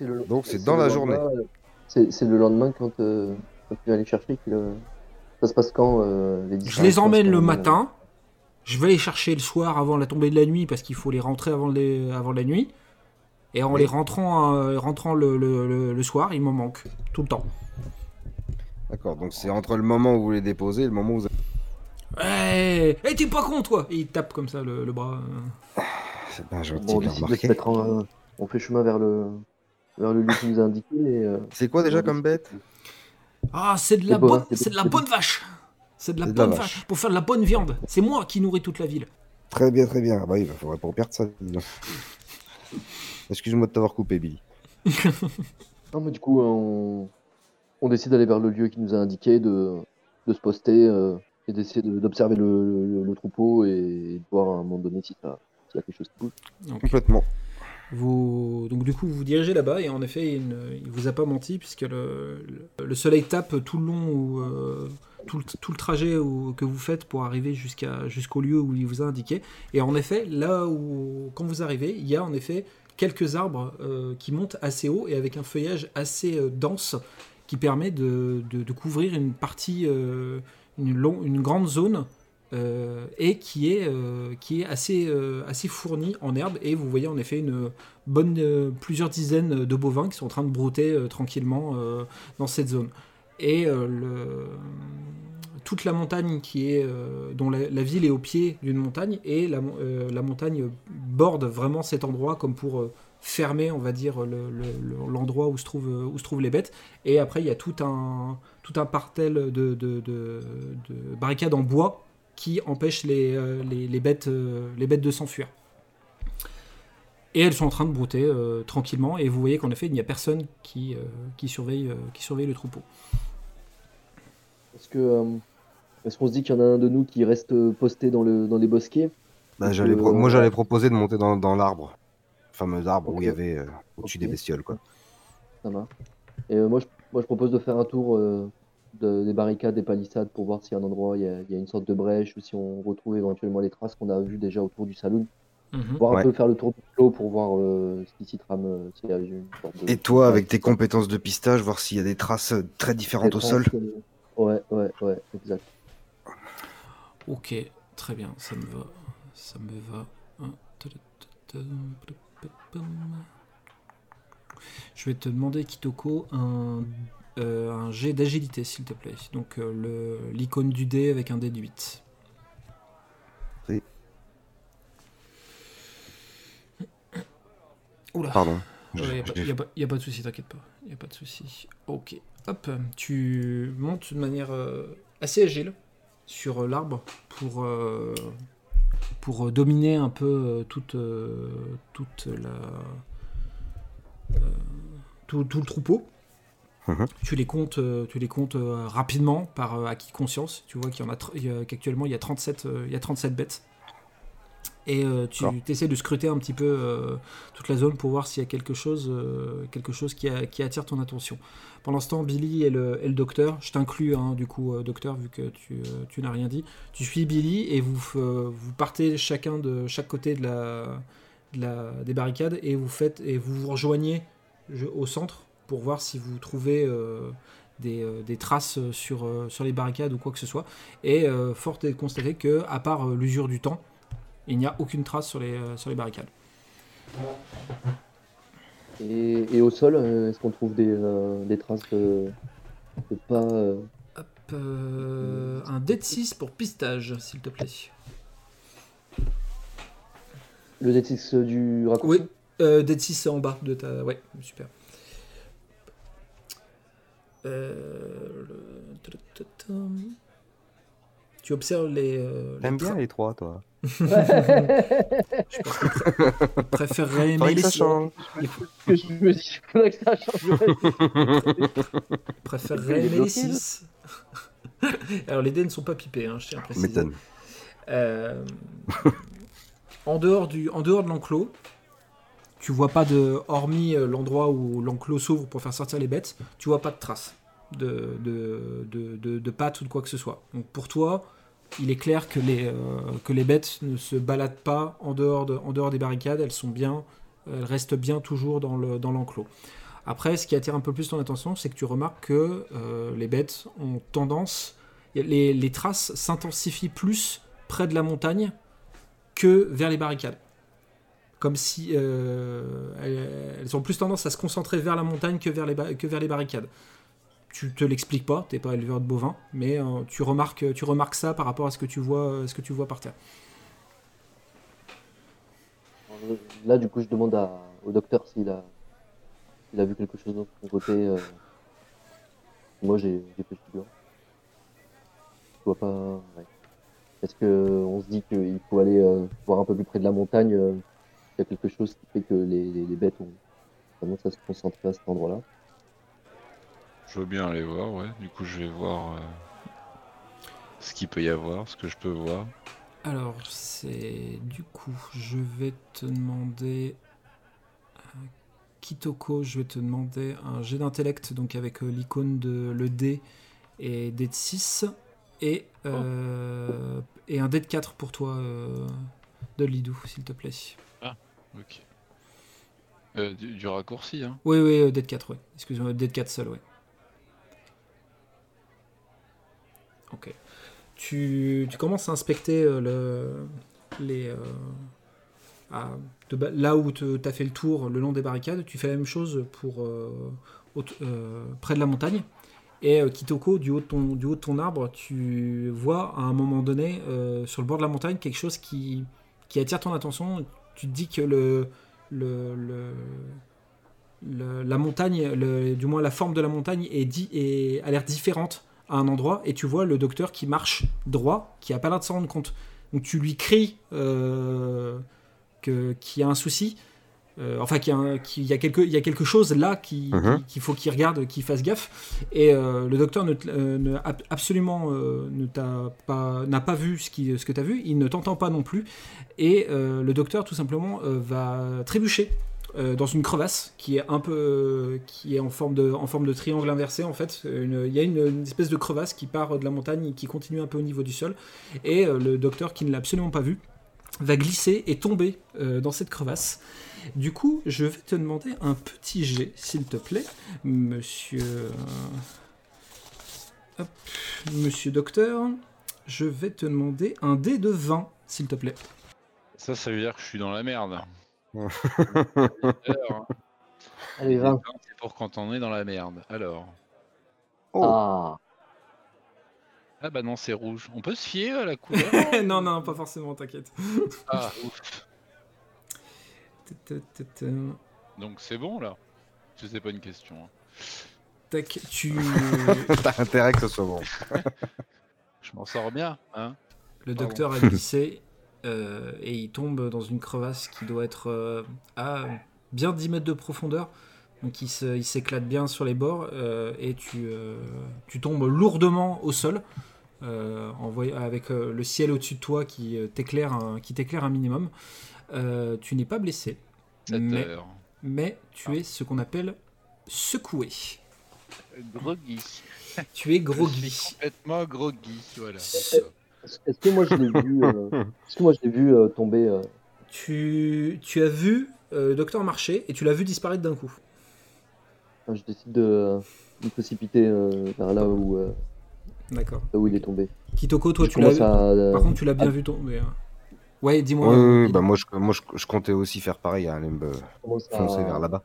Le- Donc, c'est dans la journée. euh, C'est c'est le lendemain quand, euh, tu vas les chercher. que le- Ça se passe quand euh, les Je les emmène le matin. Je vais les chercher le soir avant la tombée de la nuit parce qu'il faut les rentrer avant, les- avant la nuit. Et en Oui. les rentrant, euh, rentrant le, le- le- le soir, il m'en manque tout le temps. D'accord, donc c'est entre le moment où vous les déposez et le moment où vous Ouais, hey, t'es pas con toi Et il tape comme ça le, le bras. C'est bien euh, gentil Bon, on en- On fait chemin vers le, vers le lieu qui nous a indiqué. Euh, C'est quoi déjà comme bête? Ah, c'est de la bonne, c'est de la bon. bonne vache. C'est de la C'est de la bonne vache. vache. Pour faire de la bonne viande. C'est moi qui nourris toute la ville. Très bien, très bien. Ah Bah oui, il faudrait pas perdre ça. (laughs) Excuse-moi de t'avoir coupé, Billy. (laughs) Non, mais du coup, on, on décide d'aller vers le lieu qui nous a indiqué, de, de se poster euh, et d'essayer de- d'observer le, le- le troupeau et de voir à un moment donné si ça- y a quelque chose qui bouge. Complètement. Donc du coup, vous vous dirigez là-bas et en effet, il, ne- vous a pas menti puisque le, le- le soleil tape tout le long où, euh, tout, le, tout le trajet que vous faites pour arriver jusqu'à jusqu'au lieu où il vous a indiqué. Et en effet, là où quand vous arrivez, il y a en effet quelques arbres euh, qui montent assez haut et avec un feuillage assez euh, dense qui permet de, de- couvrir une partie, une, long- une grande zone euh, et qui est, euh, qui est assez, euh, assez fournie en herbe. Et vous voyez en effet une bonne, euh, plusieurs dizaines de bovins qui sont en train de brouter tranquillement dans cette zone. Et toute la montagne qui est, dont la, ville est au pied d'une montagne et la, mon- la montagne borde vraiment cet endroit comme pour fermer, on va dire, le- le- le- l'endroit où, se trouvent- où se trouvent les bêtes. Et après, il y a tout un, tout un partel de barricades en bois qui empêchent les, euh, les, les bêtes, euh, les bêtes de s'enfuir. Et elles sont en train de brouter euh, tranquillement, et vous voyez qu'en effet, il n'y a personne qui, euh, qui, surveille, euh, qui surveille le troupeau. Est-ce que euh, est-ce qu'on se dit qu'il y en a un de nous qui reste posté dans, le, dans les bosquets? Bah, euh, Moi, j'allais proposer de monter dans, dans l'arbre. Le fameux arbre où il y avait euh, au-dessus des bestioles, quoi. Ça marche. Et euh, moi, je, moi, je propose de faire un tour euh, de- des barricades, des palissades pour voir s'il y a un endroit, il y a, il y a une sorte de brèche ou si on retrouve éventuellement les traces qu'on a vues déjà autour du saloon. Mhm. Voir Ouais. un peu faire le tour du clos pour voir euh, ce qui s'y trame, euh, s'il y a une sorte de- Et toi, avec tes compétences de pistage, voir s'il y a des traces euh, très différentes au sol. Ouais, ouais, ouais, exact. Ok, très bien, ça me va. Ça me va. Je vais te demander, Kitoko, un, euh, un jet d'agilité, s'il te plaît. Donc euh, l'icône du dé avec un dé de 8. Oui. Oula. Pardon. Il n'y a, pas- a a de souci, t'inquiète pas. Il a pas de souci. Ok. Hop, tu montes de manière euh, assez agile sur l'arbre pour, pour dominer un peu toute, toute la, tout, tout le troupeau. Mhm. Tu les comptes, euh, tu les comptes euh, rapidement par euh, acquis de conscience. Tu vois qu'il y en a, qu'actuellement il y a 37, euh, il y a 37 bêtes. Et tu essaies de scruter un petit peu toute la zone pour voir s'il y a quelque chose, quelque chose qui, a- qui attire ton attention. Pendant ce temps, Billy et le, et le docteur, je t'inclus hein, du coup, docteur, vu que tu, tu n'as rien dit, tu suis Billy et vous, vous partez chacun de chaque côté de la, de la- des barricades et vous faites et vous vous rejoignez au centre pour voir si vous trouvez euh, des, euh, des traces sur, euh, sur les barricades ou quoi que ce soit. Et fort est de constater que, à part l'usure du temps, il n'y a aucune trace sur les, sur les barricades. Et, et au sol, est-ce qu'on trouve des, euh, des traces de, de pas euh, Hop, euh, un dé de 6 pour pistage, s'il te plaît. Le D6 du raccourci? Oui, dé de 6 en bas de ta. Ouais, super. Euh, le- Tu observes les. euh, T'aimes bien les trois, toi (laughs) Je préférerais aimer les, change. que je me dis, il faudrait que ça change. (laughs) préférerais aimer les bloqué, 6. (laughs) Alors les dés ne sont pas pipés, hein, je tiens à préciser. M'étonne. Euh, en, dehors du, en dehors de l'enclos, tu vois pas de. Hormis euh, l'endroit où l'enclos s'ouvre pour faire sortir les bêtes, tu vois pas de traces. de, de, de, pattes ou de quoi que ce soit. Donc pour toi, il est clair que les, euh, bêtes ne se baladent pas en dehors, des barricades, elles sont bien, elles restent bien toujours dans le- dans l'enclos. Après, ce qui attire un peu plus ton attention, c'est que tu remarques que euh, les bêtes ont tendance, les traces s'intensifient plus près de la montagne que vers les barricades. Comme si euh, elles, ont plus tendance à se concentrer vers la montagne que vers les, barricades. Tu te l'expliques pas, t'es pas éleveur de bovins, mais euh, tu, remarques, tu remarques ça par rapport à ce que tu vois, vois par terre. Euh, Là, du coup, je demande au docteur s'il a, vu quelque chose de son côté. euh. Moi, j'ai j'ai fait figure. Je vois pas. Est-ce que on se dit qu'il faut aller euh, voir un peu plus près de la montagne euh, y a quelque chose qui fait que les, les, les bêtes ont tendance à se concentrer à cet endroit-là. Je veux bien aller voir, ouais. Du coup, je vais voir euh, ce qu'il peut y avoir, ce que je peux voir. Alors, c'est du coup, je vais te demander. euh, Kitoko, je vais te demander un jet d'intellect, donc avec euh, l'icône de le dé et dé de 6, et, euh, et un dé de 4 pour toi, euh, de Lidou, s'il te plaît. Ok. Euh, du, raccourci, hein. Oui, oui, euh, dé de 4, ouais. Excuse-moi, dé de 4 seul, ouais. Ok. Tu, tu commences à inspecter euh, le, les, euh, à- là où tu as fait le tour le long des barricades. Tu fais la même chose pour euh, euh, près de la montagne. Et euh, Kitoko, du haut, de ton, du haut de ton arbre, tu vois à un moment donné, euh, sur le bord de la montagne, quelque chose qui, qui attire ton attention. Tu te dis que le, le, le- la montagne, du moins la forme de la montagne, est, di- est- a l'air différente à un endroit. Et tu vois le docteur qui marche droit, qui a pas l'air de s'en rendre compte. Donc tu lui cries euh, qu'il y a un souci. Euh, enfin, qu'il y, a un- qu'il y a quelque, il y a quelque chose là Mhm. qui- qu'il faut qu'il regarde, qu'il fasse gaffe. Et euh, le docteur ne, euh, ne- absolument euh, ne pas, n'a pas vu ce, qui, ce que tu as vu, il ne t'entend pas non plus. Et le docteur, tout simplement, va trébucher euh, dans une crevasse qui est un peu, qui est en forme de, en forme de triangle inversé en fait. Il y a une, une espèce de crevasse qui part de la montagne et qui continue un peu au niveau du sol. Et euh, le docteur, qui ne l'a absolument pas vu, va glisser et tomber dans cette crevasse. Du coup, je vais te demander un petit jet, s'il te plaît, monsieur. euh, hop, monsieur docteur. Je vais te demander un dé de 20, s'il te plaît. Ça, ça veut dire que je suis dans la merde. (laughs) Allez, les 20. vingt, c'est pour quand on est dans la merde. Alors. Oh. Ah, Ah bah non, c'est rouge. On peut se fier à la (laughs) couleur non, non, pas forcément, t'inquiète. Ah, ouf. Donc c'est bon là Je sais pas une question. hein. Tac, tu. (laughs) T'as intérêt que ce soit bon. (laughs) Je m'en sors bien, hein Le Pardon. docteur a glissé euh, et il tombe dans une crevasse qui doit être euh, à bien 10 mètres de profondeur. Donc il se- il s'éclate bien sur les bords euh, et tu, euh, tu tombes lourdement au sol euh, en voy- avec euh, le ciel au-dessus de toi qui euh, t'éclaire un, qui t'éclaire un minimum. Euh, tu n'es pas blessé, 7 mais, tu es ce qu'on appelle secoué. Groggy. Tu es Je groggy. suis complètement groggy, voilà. Est-ce que moi je l'ai vu, euh, (laughs) est-ce que moi je l'ai vu euh, tomber euh, Tu, tu as vu euh, le docteur marcher et tu l'as vu disparaître d'un coup. je décide de me précipiter euh, vers là où, euh, D'accord. là où il est tombé. Kitoko, toi, je tu l'as à, euh, Par contre, tu l'as bien ah. vu tomber. hein. Ouais, dis-moi. Oui, euh, bah moi, je, moi je, je comptais aussi faire pareil, hein, aller me je commence foncer à- vers là-bas.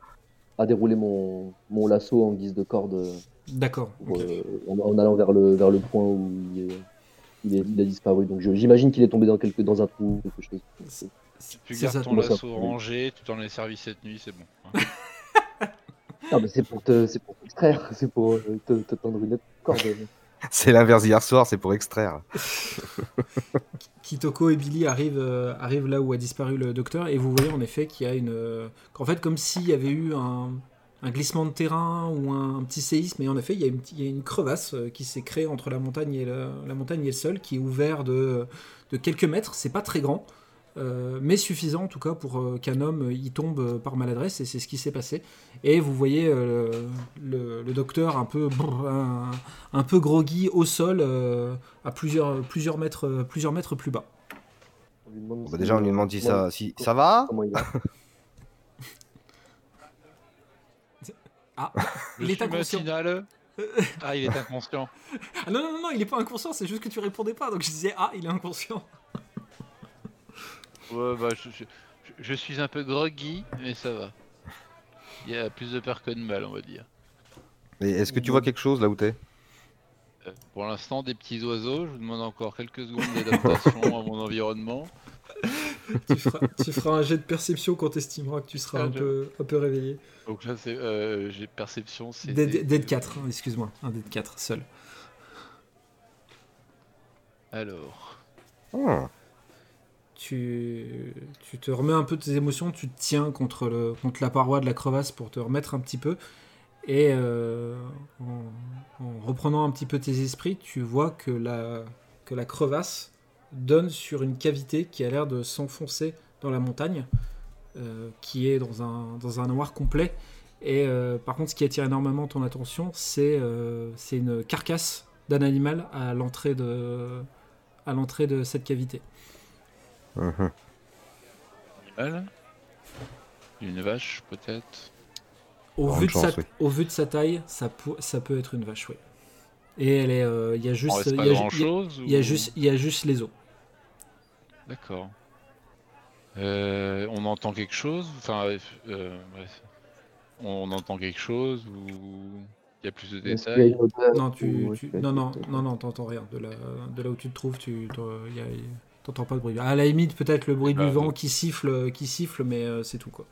à dérouler mon, mon lasso en guise de corde euh, D'accord. euh, en, en allant vers le, vers le point où il, est, il, est- il a disparu. Donc j'imagine qu'il est tombé dans, quelque, dans un trou ou quelque chose. Tu C'est gardes ça. ton lasso rangé, tu t'en es servi cette nuit, c'est bon. hein. (laughs) Non, mais c'est pour te, c'est pour t'extraire, (laughs) c'est pour euh, te, te tendre une autre corde. (laughs) (laughs) C'est l'inverse hier soir, c'est pour extraire. (laughs) Kitoko et Billy arrivent, euh, arrivent là où a disparu le docteur et vous voyez en effet qu'il y a une. euh, qu'en fait, comme s'il y avait eu un, glissement de terrain ou un, petit séisme, et en effet, il y a une, il y a une crevasse euh, qui s'est créée entre la montagne et le, la montagne et le sol qui est ouvert de, de quelques mètres. C'est pas très grand. Euh, mais suffisant en tout cas pour euh, qu'un homme y tombe euh, par maladresse, et c'est ce qui s'est passé. Et vous voyez euh, le, le docteur un peu, un, un peu groggy au sol, euh, à plusieurs, plusieurs, mètres, plusieurs mètres plus bas. On lui demande Bah, déjà, on lui demande si ça, si ça va? Comment il va? (laughs) Ah, Je il est inconscient. (laughs) Ah, il est inconscient. Ah non, non, non, non, il est pas inconscient, c'est juste que tu répondais pas, donc je disais, ah, il est inconscient. Ouais, bah, je, je- je suis un peu groggy, mais ça va. Il y a plus de peur que de mal, on va dire. Et est-ce que tu vois quelque chose là où t'es? Euh, Pour l'instant, des petits oiseaux. Je vous demande encore quelques secondes d'adaptation à mon environnement. tu, feras, tu feras un jet de perception quand tu estimeras que tu seras Ah, un je- peu, un peu réveillé. Donc là, c'est, euh, j'ai perception. C'est Dead, des- dead 4, hein, excuse-moi, un dead 4 seul. Alors, Ah, Tu, te remets un peu de tes émotions, tu te tiens contre, la paroi de la crevasse pour te remettre un petit peu. Et euh, en, en reprenant un petit peu tes esprits, tu vois que la, crevasse donne sur une cavité qui a l'air de s'enfoncer dans la montagne, euh, qui est dans un, noir complet. Et euh, par contre, ce qui attire énormément ton attention, c'est une carcasse d'un animal à l'entrée de cette cavité. Mhm. animal. Une vache, peut-être. Au vu, de chance, sa, oui. au vu de sa taille, ça, peut- ça peut être une vache, oui. Et elle est, euh, il y a On juste, il y a, y a- y a juste, il y a juste les os. D'accord. Euh, on entend quelque chose Enfin, euh, euh, bref. On entend quelque chose ou il y a plus de détails Non, tu, tu- non, non, non, non, t'entends rien. De là, de là où tu te trouves, tu, il y a- t'entends pas de bruit. À la limite, peut-être le bruit Ah, du vent donc- qui siffle, qui siffle, mais euh, c'est tout quoi.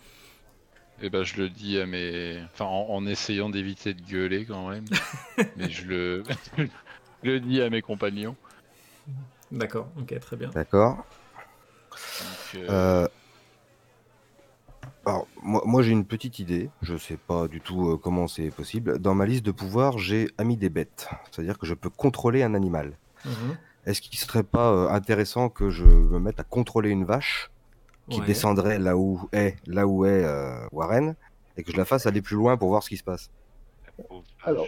Eh ben, je le dis à mes. Enfin, en, en essayant d'éviter de gueuler quand même. (laughs) mais je le. (laughs) je le dis à mes compagnons. D'accord, ok, très bien. D'accord. Donc, euh, Euh, Alors, moi, moi j'ai une petite idée. Je sais pas du tout euh, comment c'est possible. Dans ma liste de pouvoirs, j'ai ami des bêtes. C'est-à-dire que je peux contrôler un animal. Mhm. Est-ce qu'il serait pas euh, intéressant que je me mette à contrôler une vache qui Ouais. descendrait là où est, là où est euh, Warren et que je la fasse aller plus loin pour voir ce qui se passe? Alors,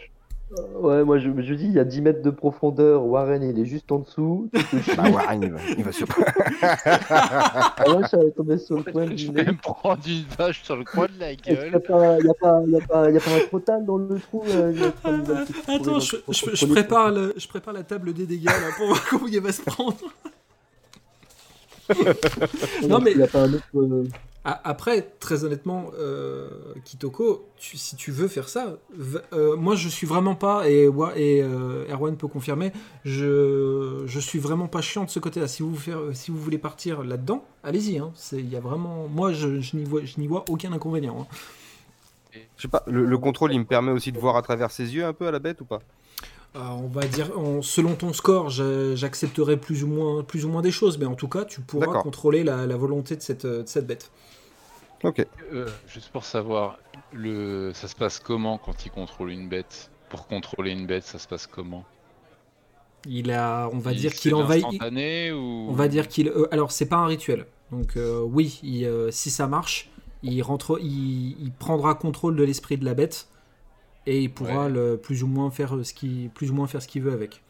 Ouais, moi je, je dis, il y a 10 mètres de profondeur, Warren il est juste en dessous. (laughs) Bah, Warren, il va, il va sur. (laughs) Ah ouais, je suis tombé sur le coin (laughs) Je du vais nez. me prendre une vache sur le coin de la Est-ce qu'il n'y a gueule. pas, y a pas, y a pas, y a pas un crotal dans le trou euh, il a une Attends, je, je- je prépare le, je prépare la table des dégâts là, pour voir comment il va se prendre. Non, mais- Il n'y a pas un autre. euh, Après, très honnêtement, euh, Kitoko, si tu veux faire ça, euh, moi je suis vraiment pas, et, euh, Erwan peut confirmer, je, suis vraiment pas chiant de ce côté-là. Si vous, si vous voulez partir là-dedans, allez-y. hein. Y a vraiment, moi je, n'y vois, vois aucun inconvénient. hein. Je sais pas, le, le contrôle, il me permet aussi de voir à travers ses yeux un peu à la bête ou pas? On va dire, en- selon ton score, je- j'accepterai plus ou moins, plus ou moins des choses, mais en tout cas, tu pourras D'accord. contrôler la, la volonté de cette, de cette bête. Ok. Euh, juste pour savoir, le... ça se passe comment quand il contrôle une bête? Pour contrôler une bête, ça se passe comment? Il a, on va Il- dire qu'il envahit. instantané ou On va dire qu'il. euh, alors, c'est pas un rituel. Donc, euh, oui, il, euh, si ça marche, il, rentre, il, il prendra contrôle de l'esprit de la bête et il pourra Ouais. le, plus ou moins faire ce qu'il plus ou moins faire ce qu'il veut avec.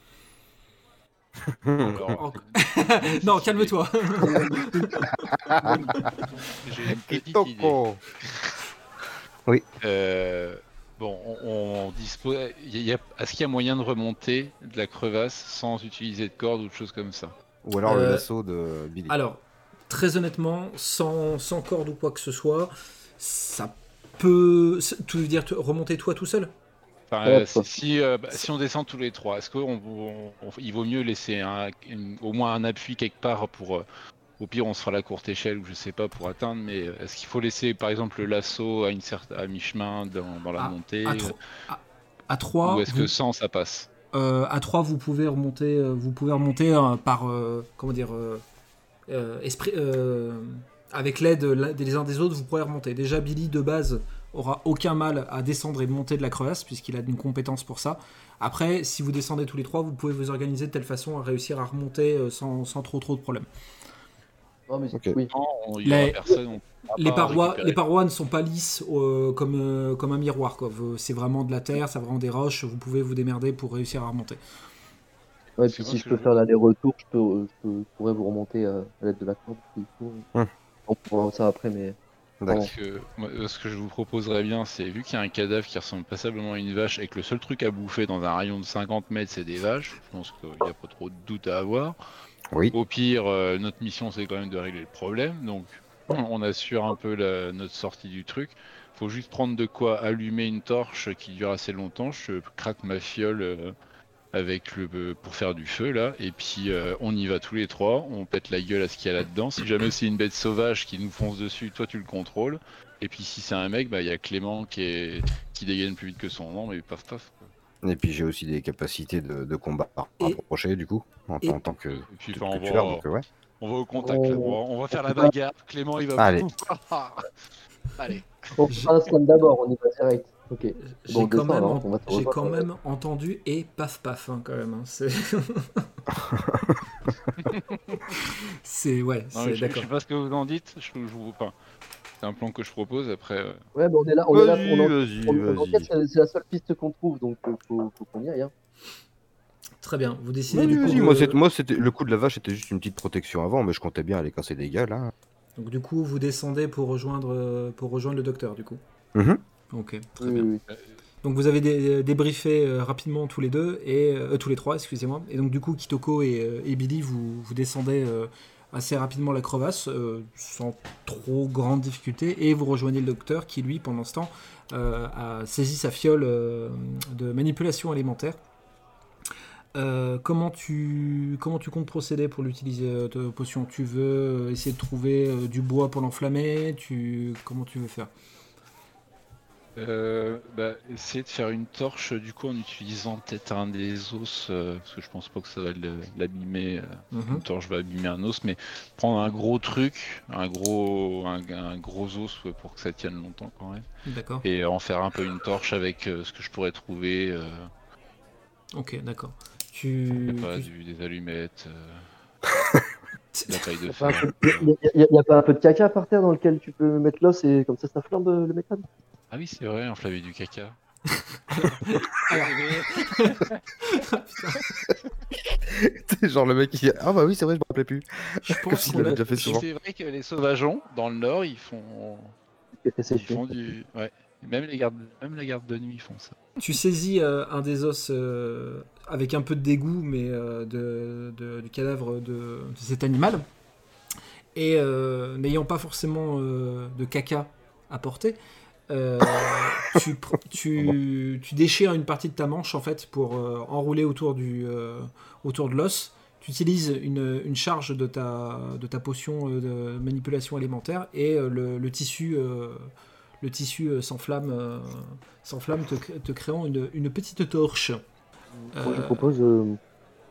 (laughs) Non, calme-toi. (laughs) J'ai une petite idée. Kitoko Euh, bon, on, on dispose. il y a- il y a- Est-ce qu'il y a moyen de remonter de la crevasse sans utiliser de corde ou de choses comme ça? Ou alors le Euh, lasso de Billy. alors, très honnêtement, sans, sans corde ou quoi que ce soit, ça peut. Tu veux dire te- remonter toi tout seul? Enfin, euh, si, euh, bah, si on descend tous les trois, est-ce qu'il vaut mieux laisser un- une- au moins un appui quelque part pour. euh, au pire, on se fera la courte échelle ou je sais pas pour atteindre, mais euh, est-ce qu'il faut laisser par exemple le lasso à, une certain, à mi-chemin dans, dans la À- montée à, tro- à, à 3, Ou est-ce que sans ça passe? Euh, à 3, vous pouvez remonter, euh, vous pouvez remonter euh, par, euh, comment dire, euh, euh, esprit, euh, avec l'aide l'un- des uns des autres, vous pourrez remonter. Déjà, Billy de base aura aucun mal à descendre et monter de la crevasse puisqu'il a une compétence pour ça. Après, si vous descendez tous les trois, vous pouvez vous organiser de telle façon à réussir à remonter euh, sans, sans trop trop de problèmes. Mais oui. Non, aura Les- personne. parois, récupérer. les parois ne sont pas lisses euh, comme, euh, comme un miroir. C'est vraiment de la terre, c'est vraiment des roches. Vous pouvez vous démerder pour réussir à remonter. Ouais, puis si je peux je- faire l'aller-retour, je, euh, pourrais vous remonter à, à l'aide de la corde. Hum. On pourra voir ça après, mais D'accord. Parce que moi, euh, ce que je vous proposerais bien, c'est vu qu'il y a un cadavre qui ressemble passablement à une vache et que le seul truc à bouffer dans un rayon de 50 mètres, c'est des vaches, je pense qu'il n'y a pas trop de doute à avoir. Oui. Au pire, euh, notre mission, c'est quand même de régler le problème. Donc, on assure un peu la- notre sortie du truc. Faut juste prendre de quoi allumer une torche qui dure assez longtemps. Je craque ma fiole euh, avec le euh, pour faire du feu là, et puis euh, on y va tous les trois. On pète la gueule à ce qu'il y a là-dedans. Si jamais c'est une bête sauvage qui nous fonce dessus, toi tu le contrôles. Et puis si c'est un mec, bah il y a Clément qui est qui dégaine plus vite que son nom, mais paf paf. Et puis j'ai aussi des capacités de, de combat Et- rapprochées du coup, en, et- en tant que, Et puis que- enfin, on, que va, Donc, ouais. on va au contact. On- là. On, va, faire la bagarre. Clément il va. Allez. (laughs) Allez. on un scan d'abord, on y va direct. Ok. J'ai quand, même, en- j'ai quand même entendu et paf paf hein, quand même. hein. C'est (laughs) c'est ouais, Non, c'est je, je d'accord. sais pas ce que vous en dites. Je, je vous enfin, c'est un plan que je propose. Après, euh, Ouais, mais on est là, on est là pour vas-y, on, enquête, c'est c'est la seule piste qu'on trouve, donc euh, faut, faut qu'on y aille. Hein. Très bien. Vous décidez du coup. de- Moi, moi, c'était le coup de la vache, c'était juste une petite protection avant, mais je comptais bien aller casser des gueules. Hein. Donc du coup, vous descendez pour rejoindre euh, pour rejoindre le docteur du coup. Mhm. Ok, très Oui, bien. oui, oui. Donc vous avez dé- débriefé euh, rapidement tous les deux et euh, tous les trois, excusez-moi. Et donc du coup, Kitoko et, euh, et Billy, vous, vous descendez euh, assez rapidement la crevasse euh, sans trop grande difficulté et vous rejoignez le docteur qui lui, pendant ce temps, euh, a saisi sa fiole euh, de manipulation alimentaire. Euh, comment tu comment tu comptes procéder pour l'utiliser euh, potion Tu veux euh, essayer de trouver euh, du bois pour l'enflammer Tu comment tu veux faire? Euh, bah, essayer de faire une torche du coup en utilisant peut-être un des os, euh, parce que je pense pas que ça va l'abîmer. euh, Mhm. Une torche va abîmer un os, mais prendre un gros truc, un gros, un, un gros os pour que ça tienne longtemps quand même, D'accord. et en faire un peu une torche avec euh, ce que je pourrais trouver, euh, Ok, d'accord. Tu, pas, tu- du- des allumettes, euh, (laughs) la paille de Y a pas un fer. peu- y a- pas un peu de caca par terre dans lequel tu peux mettre l'os et comme ça ça flambe le méthane? Ah oui, c'est vrai, enflammer du caca. (laughs) (laughs) Genre le mec qui Ah bah oui, c'est vrai, je me rappelais plus. je (laughs) pense s'il qu'on l'avait a- déjà fait souvent. C'est vrai que les sauvageons, dans le nord, ils font, ils font du, ouais. Même les gardes, même la garde de nuit font ça. Tu saisis euh, un des os euh, avec un peu de dégoût, mais euh, de, de- du cadavre de, de cet animal. Et euh, n'ayant pas forcément euh, de caca à porter, euh, tu, pr- (laughs) tu, tu déchires une partie de ta manche en fait pour euh, enrouler autour, du, euh, autour de l'os. Tu utilises une, une charge de ta, de ta potion de manipulation alimentaire et le, le tissu, le tissu s'enflamme, s'enflamme te, te créant une, une petite torche. Moi je propose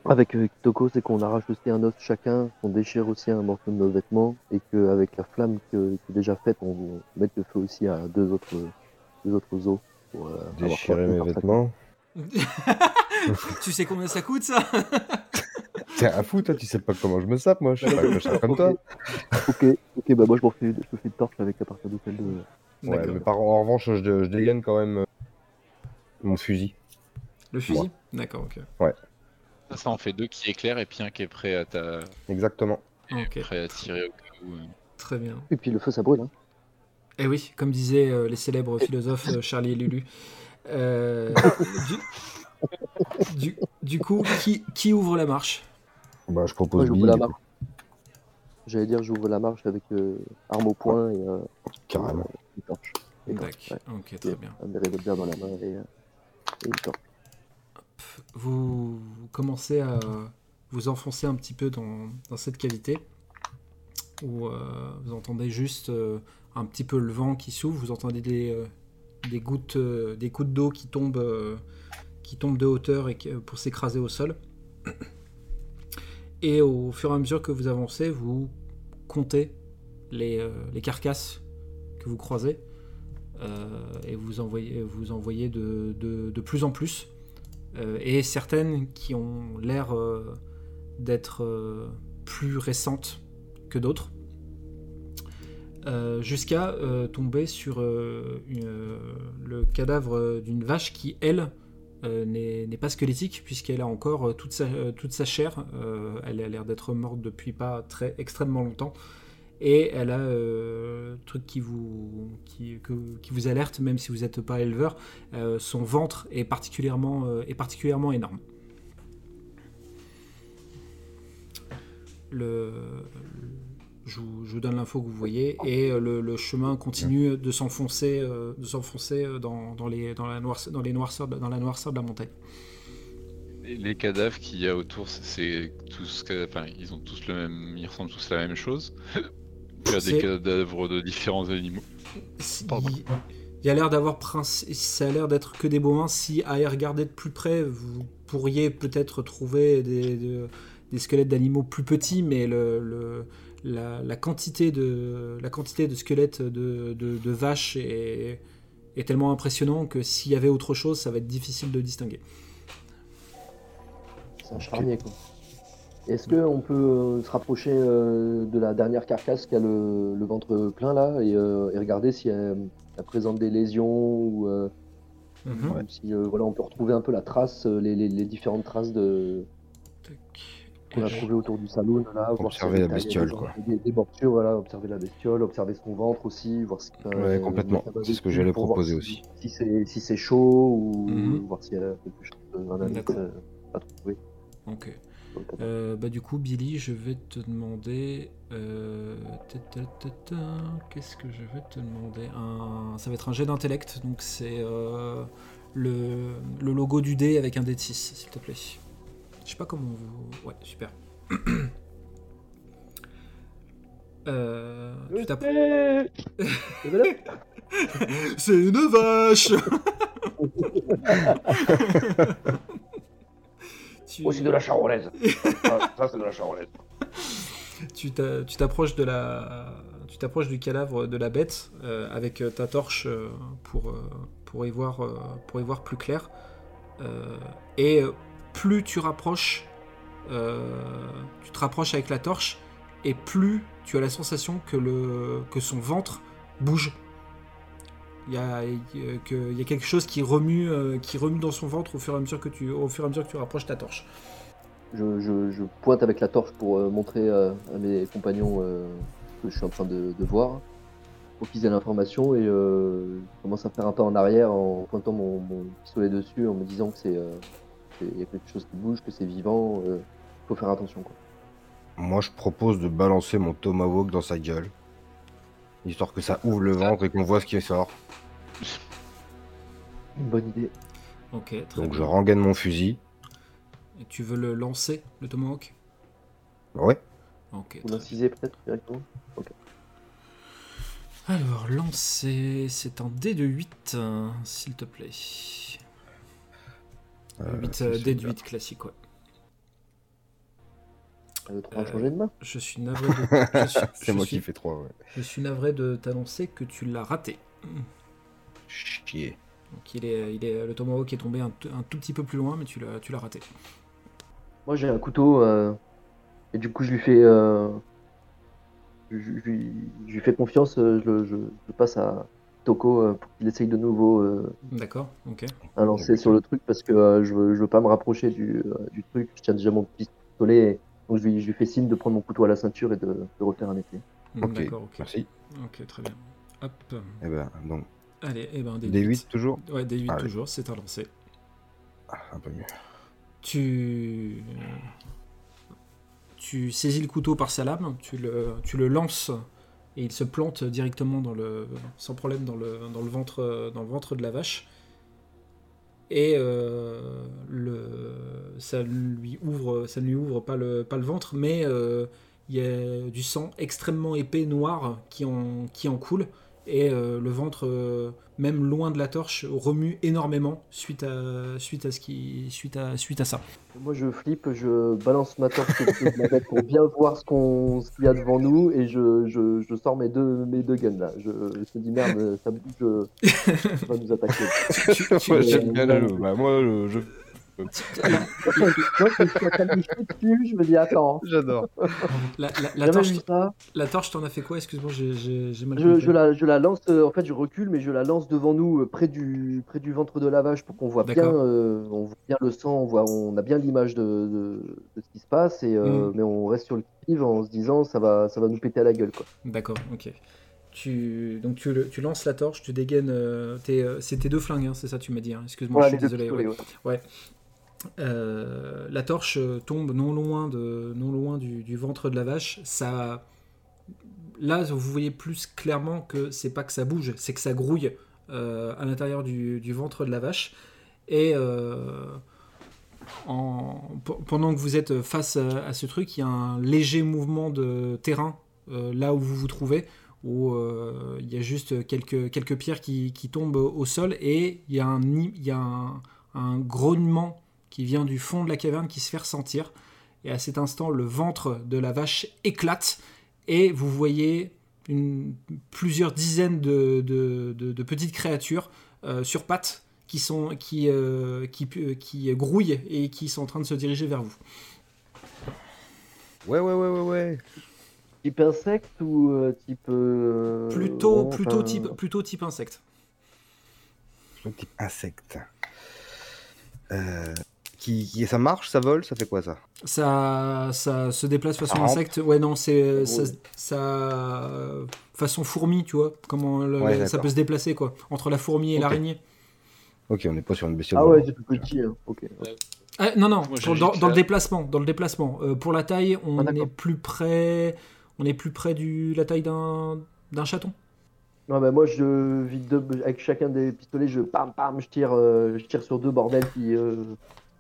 euh, avec euh, Kitoko c'est qu'on arrache aussi un os chacun, qu'on déchire aussi un morceau de nos vêtements et qu'avec la flamme que- qui est déjà faite on mette le feu aussi à deux autres, deux autres os. Pour, euh, Déchirer mes vêtements. (laughs) tu sais combien ça coûte ça? (laughs) T'es un fou, toi, tu sais pas comment je me sape, moi. Je suis pas que je comme toi. Ok, ok, bah moi je me fais, je me fais une torche avec à partir de celle de. Ouais, mais par, en revanche, je, je dégaine quand même euh, mon fusil. Le fusil? D'accord, ok. Ça, ça en fait deux qui éclairent et puis un qui est prêt à, ta... Exactement. Ok, prêt à tirer au cas où. euh. très bien. Et puis le feu ça brûle. Hein. Et oui, comme disaient euh, les célèbres philosophes euh, Charlie et Lulu. Euh, (laughs) du, du- du coup, qui, qui ouvre la marche? Bah, je Moi propose j'ouvre Billy, la marche. J'allais dire j'ouvre la marche avec euh, arme au poing et euh, carrément. une torche. Et D'accord. ouais. Ok, très bien. Un dans la main et, euh, et une torche. Vous, commencez à vous enfoncer un petit peu dans, cette cavité où euh, vous entendez juste euh, un petit peu le vent qui s'ouvre, vous entendez des, euh, gouttes, des gouttes d'eau qui tombent, qui tombent de hauteur et pour s'écraser au sol. Et au fur et à mesure que vous avancez, vous comptez les, carcasses que vous croisez et vous envoyez, vous de plus en plus. Euh, et certaines qui ont l'air euh, d'être euh, plus récentes que d'autres. jusqu'à tomber sur le cadavre d'une vache qui, elle, n'est pas squelettique, puisqu'elle a encore toute, sa, chair. Elle a l'air d'être morte depuis pas très extrêmement longtemps. Et elle a euh, truc qui vous, qui, qui vous alerte, même si vous n'êtes pas éleveur, euh, son ventre est particulièrement, euh, est particulièrement énorme. Le, je, vous, donne l'info que vous voyez et le, chemin continue de s'enfoncer, de s'enfoncer dans, dans les, dans la noirceur, dans les noirceurs, dans la noirceur de la montagne. Les cadavres qu'il y a autour, c'est- tous, ils ont tous le même, ils ressemblent tous à la même chose. Il y a des cadavres de différents animaux. Pardon. Il, il y a l'air d'avoir princi- ça a l'air d'être que des bovins. Si à y regarder de plus près, vous pourriez peut-être trouver des, de- des squelettes d'animaux plus petits, mais le, le- la, la quantité de la quantité de squelettes de, de- de vaches est, est tellement impressionnant que s'il y avait autre chose, ça va être difficile de distinguer. C'est un charnier, quoi. Est-ce qu'on peut euh, se rapprocher euh, de la dernière carcasse qui a le, le ventre plein là et, euh, et regarder si elle, elle présente des lésions ou, euh, Mhm. si euh, voilà, on peut retrouver un peu la trace, les, les- les différentes traces de qu'on a trouvées autour du saloon là, Observer si la bestiole, quoi. Des, des bordures, voilà, observer la bestiole, observer son ventre aussi, voir si Ouais, complètement. C'est ce que j'allais proposer si- aussi. Si c'est si c'est chaud ou Mhm. voir s'il y a quelque chose, un indice D'accord. à trouver. Ok. Euh, bah du coup, Billy, je vais te demander. euh, Qu'est-ce que je vais te demander? Un... Ça va être un jet d'intellect, donc c'est euh, le, le logo du dé avec un dé de 6, s'il te plaît. Je sais pas comment vous. Ouais, super. (coughs) Tu voilà. (laughs) C'est une vache (laughs) (laughs) Tu- c'est de la charolaise. Ça, c'est de la charolaise. (laughs) tu t'a- tu t'approches de la tu t'approches du cadavre de la bête euh, avec euh, ta torche euh, pour euh, pour y voir pour y voir plus clair et plus tu rapproches tu te rapproches avec la torche et plus tu as la sensation que le que son ventre bouge il y a, il y a- que- il y a quelque chose qui remue, euh, qui remue dans son ventre au fur et à mesure que tu, au fur et à mesure que tu rapproches ta torche. Je, je- je pointe avec la torche pour euh, montrer euh, à mes compagnons euh, ce que je suis en train de, de voir, pour qu'ils aient l'information et euh, je commence à faire un pas en arrière en pointant mon, mon pistolet dessus, en me disant que c'est euh, qu'il y a quelque chose qui bouge, que c'est vivant, il faut faire attention. Quoi. Moi, je propose de balancer mon tomahawk dans sa gueule. Histoire que ça ouvre le ventre et qu'on voit ce qui sort. Une bonne idée. Ok, très Donc je rengaine mon fusil. Et tu veux le lancer, le tomahawk? Ouais. Ok. Ou très l'inciser peut-être directement. Alors, lancer, c'est un dé de 8, euh, s'il te plaît. Euh, 8 c'est euh, dé de celui-là. 8 classique, ouais. Euh, trois changer de main. Je suis navré de, suis, (laughs) C'est moi suis- qui fais 3, ouais. je suis navré de t'annoncer que tu l'as raté. Chier. Donc il est, il est, le tomahawk est tombé un, tout petit peu plus loin, mais tu l'as, tu l'as raté. Moi j'ai un couteau euh, et du coup je lui fais, euh, je, je lui, je lui fais confiance, je, le- je, je passe à Toko euh, pour qu'il essaye de nouveau euh, D'accord, ok. un lancer sur le truc parce que euh, je, veux, je veux pas me rapprocher du, euh, du truc, je tiens déjà mon pistolet, et donc je lui, je lui fais signe de prendre mon couteau à la ceinture et de, de refaire un essai. Ok, D'accord, ok. Merci. Ok, très bien. Hop. Eh ben, donc, Allez, et ben, des des 8 toujours Ouais, des 8 Allez. toujours, c'est un lancer. Ah, Un peu mieux. Tu... tu saisis le couteau par sa lame, tu le, tu le lances et il se plante directement dans le, sans problème dans le, dans le, ventre, dans le ventre de la vache. Et euh, ça lui ouvre, ça ne lui ouvre pas le, pas le ventre, mais euh, il y a du sang extrêmement épais, noir, qui en, qui en coule. Et euh, le ventre, euh, même loin de la torche, remue énormément suite à, suite à, ce qui, suite à, suite à ça. Moi je flippe, je balance ma torche de ma pour bien voir ce qu'on ce qu'il y a devant nous et je, je, je sors mes deux, mes deux guns là. Je, je me dis merde, ça bouge, ça va nous attaquer. (laughs) Tu- tu- Ouais, J'aime bien le jeu. Bah, moi, je, (laughs) je- me dis attends, J'adore. La, la- la jamais torche, la torche, t'en as fait quoi? Excuse-moi, j'ai- j'ai j'ai mal Je, je la, je la lance, euh, en fait je recule, mais je la lance devant nous, euh, près du, près du ventre de la vache pour qu'on voit bien, euh, on voit bien le sang, on, voit, on a bien l'image de, de, de ce qui se passe, et, euh, Mm. mais on reste sur le qui en se disant ça va, ça va nous péter à la gueule. Quoi. D'accord, ok. Tu, donc tu, le- tu lances la torche, tu dégaines. euh, tes, euh, c'est tes deux flingues, hein, c'est ça, tu m'as dit. hein. Excuse-moi, je suis désolé. pistolets, ouais. ouais. Euh, la torche tombe non loin, de, non loin du, ventre de la vache. Ça, là, vous voyez plus clairement que c'est pas que ça bouge, c'est que ça grouille euh, à l'intérieur du, ventre de la vache. Et euh, en- pe- pendant que vous êtes face à, ce truc, il y a un léger mouvement de terrain là où vous vous trouvez, où il y a juste quelques, quelques pierres qui, qui tombent au sol et il y a un, il y a un grognement qui vient du fond de la caverne qui se fait ressentir. Et à cet instant, le ventre de la vache éclate et vous voyez une- plusieurs dizaines de, de- de- de petites créatures euh, sur pattes qui, sont, qui, euh, qui, qui grouillent et qui sont en train de se diriger vers vous. Ouais, ouais, ouais, ouais, ouais. Type insecte ou euh, type. euh, Plutôt, plutôt, enfin, type, plutôt type insecte. Type insecte. Euh, qui, qui- ça marche, ça vole, ça fait quoi ça? Ça, ça se déplace façon insecte. Ouais, non, c'est ça, façon fourmi, tu vois. Comment le- Ouais, ça peut se déplacer, quoi. Entre la fourmi et l'araignée. Ok, on n'est pas sur une bestiole. Ah ouais, c'est plus petit. hein. Ok. Ah, non, non, Moi, dans, dans le la- déplacement. Dans le déplacement. Euh, pour la taille, on Ah, d'accord. est plus près. On est plus près de la taille d'un d'un chaton. Non, bah, moi, je vide deux, avec chacun des pistolets, je pam pam, je tire, euh, je tire sur deux bordels, puis, euh,